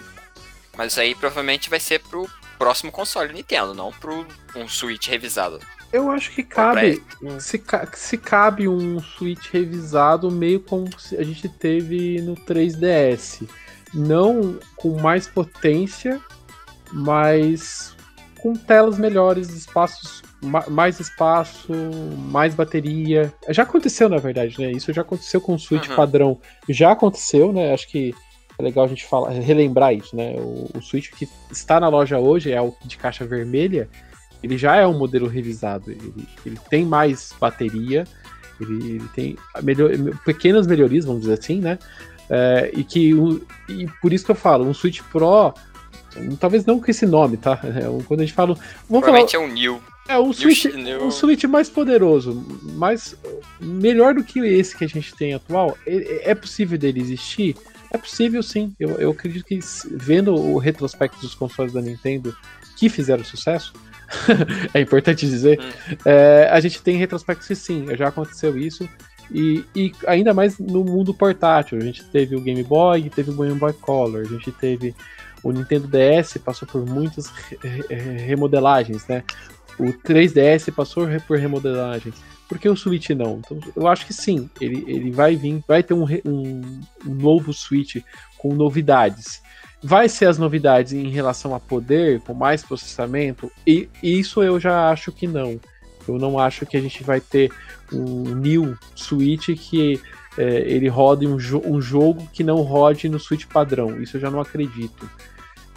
Mas aí provavelmente vai ser pro próximo console Nintendo, não pro um Switch revisado. Eu acho que cabe. Se, se cabe um Switch revisado, meio como a gente teve no 3DS. Não com mais potência, mas com telas melhores, espaços mais espaço, mais bateria. Já aconteceu, na verdade, né? Isso já aconteceu com o Switch uhum. padrão. Já aconteceu, né? Acho que é legal a gente falar, relembrar isso, né? O, o Switch que está na loja hoje é o de caixa vermelha. Ele já é um modelo revisado. Ele, ele tem mais bateria, ele, ele tem melhor, pequenas melhorias, vamos dizer assim, né? É, e que e por isso que eu falo, um Switch Pro, talvez não com esse nome, tá? É, quando a gente fala, vamos Provavelmente falar, é um New. É, um Switch, um Switch mais poderoso, mais melhor do que esse que a gente tem atual. É, é possível dele existir? É possível sim. Eu, eu acredito que vendo o retrospecto dos consoles da Nintendo que fizeram sucesso, é importante dizer, hum. é, a gente tem retrospectos que sim, já aconteceu isso. E, e, ainda mais no mundo portátil. A gente teve o Game Boy, teve o Game Boy Color, a gente teve o Nintendo DS, passou por muitas remodelagens, né? O 3DS passou por remodelagem. Por que o Switch não? Então, eu acho que sim, ele, ele vai vir, vai ter um, um, um novo Switch com novidades. Vai ser as novidades em relação a poder, com mais processamento? E isso eu já acho que não. Eu não acho que a gente vai ter um new Switch que é, ele rode um, jo um jogo que não rode no Switch padrão. Isso eu já não acredito.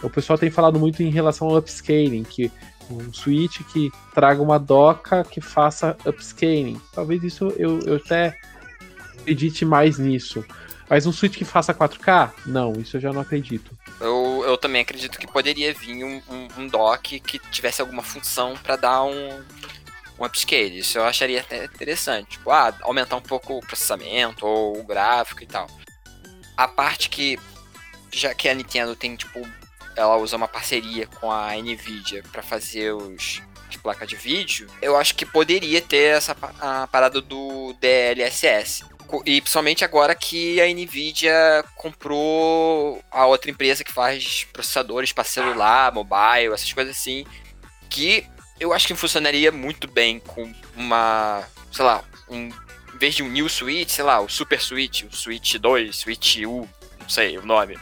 O pessoal tem falado muito em relação ao upscaling, que um switch que traga uma doca que faça upscaling. Talvez isso eu, eu até acredite mais nisso. Mas um Switch que faça 4K? Não, isso eu já não acredito. Eu, eu também acredito que poderia vir um, um, um dock que tivesse alguma função para dar um, um upscale. Isso eu acharia até interessante. Tipo, ah, aumentar um pouco o processamento ou o gráfico e tal. A parte que, já que a Nintendo tem, tipo, ela usa uma parceria com a Nvidia para fazer os as placas de vídeo, eu acho que poderia ter essa a parada do DLSS. E principalmente agora que a Nvidia comprou a outra empresa que faz processadores para celular, mobile, essas coisas assim, que eu acho que funcionaria muito bem com uma, sei lá, um, em vez de um New Switch, sei lá, o Super Switch, o Switch 2, Switch U, não sei o nome.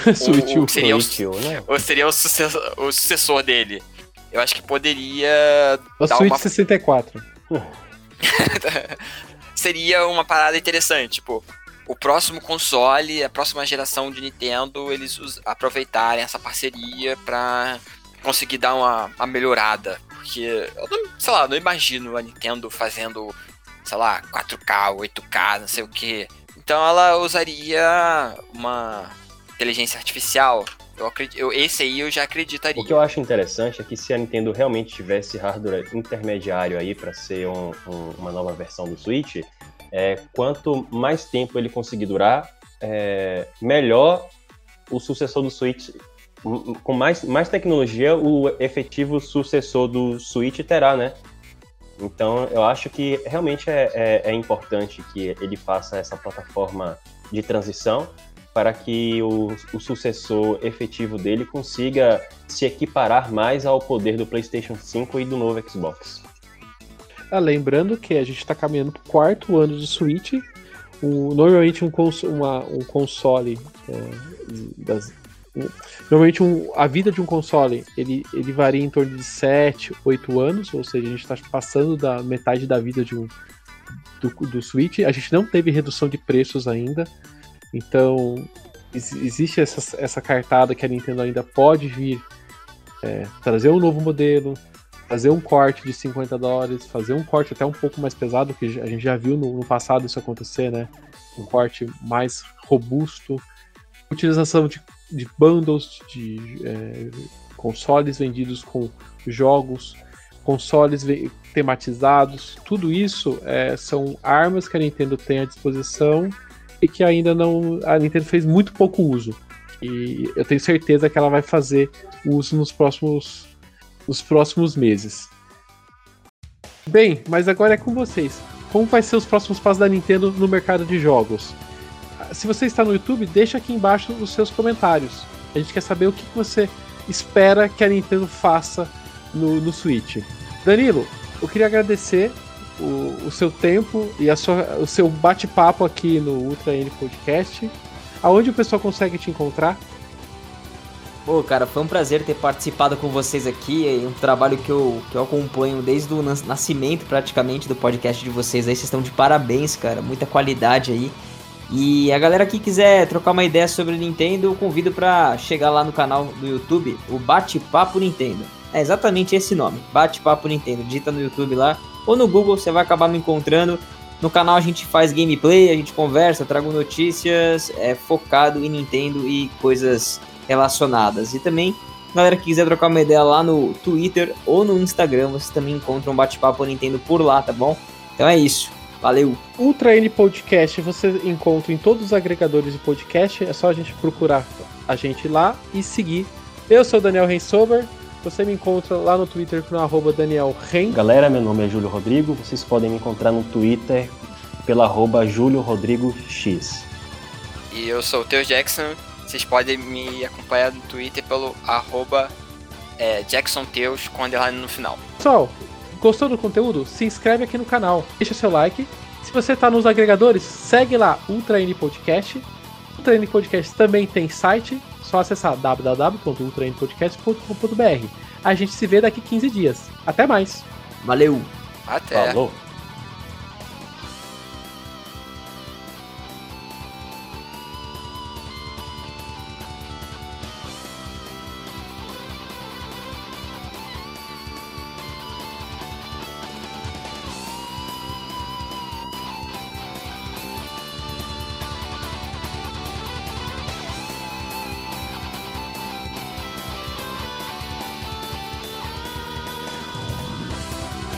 Switch o, U. que seria o, né? ou seria o sucessor, o sucessor dele. Eu acho que poderia O dar Switch uma 64. seria uma parada interessante, tipo, o próximo console, a próxima geração de Nintendo, eles aproveitarem essa parceria pra conseguir dar uma, uma melhorada. Porque, eu não, sei lá, não imagino a Nintendo fazendo, sei lá, 4K, 8K, não sei o que. Então ela usaria uma inteligência artificial. Eu acredito, eu, esse aí eu já acreditaria. O que eu acho interessante é que se a Nintendo realmente tivesse hardware intermediário aí para ser um- um- uma nova versão do Switch, é, quanto mais tempo ele conseguir durar, é, melhor o sucessor do Switch. m- Com mais, mais tecnologia, o efetivo sucessor do Switch terá, né? Então, eu acho que realmente é, é- é importante que ele faça essa plataforma de transição para que o, o sucessor efetivo dele consiga se equiparar mais ao poder do PlayStation 5 e do novo Xbox. Ah, lembrando que a gente está caminhando para o quarto ano do Switch. O- normalmente um, cons uma- um console. é, das- um- normalmente um- a vida de um console ele, ele varia em torno de 7, 8 anos, ou seja, a gente está passando da metade da vida de um, do, do Switch. A gente não teve redução de preços ainda. Então ex- existe essa, essa cartada que a Nintendo ainda pode vir é, trazer um novo modelo, fazer um corte de 50 dólares, fazer um corte até um pouco mais pesado, que a gente já viu no, no passado isso acontecer, né? Um corte mais robusto, utilização de, de bundles de é, consoles vendidos com jogos, consoles tematizados, tudo isso é, são armas que a Nintendo tem à disposição e que ainda não a Nintendo fez muito pouco uso. E eu tenho certeza que ela vai fazer uso nos próximos nos próximos meses. Bem, mas agora é com vocês. Como vai ser os próximos passos da Nintendo no mercado de jogos? Se você está no YouTube, deixa aqui embaixo os seus comentários. A gente quer saber o que você espera que a Nintendo faça no, no Switch. Danilo, eu queria agradecer o, o seu tempo e a sua, o seu bate-papo aqui no Ultra N Podcast. Aonde o pessoal consegue te encontrar? Pô, cara, foi um prazer ter participado com vocês aqui. É um trabalho que eu, que eu acompanho desde o nas- nascimento, praticamente, do podcast de vocês aí. Vocês estão de parabéns, cara. Muita qualidade aí. E a galera que quiser trocar uma ideia sobre Nintendo, eu convido pra chegar lá no canal do YouTube, o Bate-Papo Nintendo. É exatamente esse nome, Bate-Papo Nintendo. Digita no YouTube lá, ou no Google, você vai acabar me encontrando. No canal a gente faz gameplay, a gente conversa, trago notícias, é focado em Nintendo e coisas relacionadas. E também, galera que quiser trocar uma ideia lá no Twitter ou no Instagram, vocês também encontram um bate-papo Nintendo por lá, tá bom? Então é isso. Valeu! Ultra N Podcast você encontra em todos os agregadores de podcast. É só a gente procurar a gente lá e seguir. Eu sou o Daniel Rensober. Você me encontra lá no Twitter no arroba Daniel Ren. Galera, meu nome é Júlio Rodrigo. Vocês podem me encontrar no Twitter pela arroba Júlio Rodrigo X. E eu sou o Theo Jackson. Vocês podem me acompanhar no Twitter pelo arroba é, JacksonTeus com underline no final. Pessoal, gostou do conteúdo? Se inscreve aqui no canal, deixa seu like. Se você está nos agregadores, segue lá Ultra N Podcast. Ultra N Podcast também tem site, só acessar www.ultranpodcast.com.br. A gente se vê daqui 15 dias. Até mais! Valeu! Até! Falou!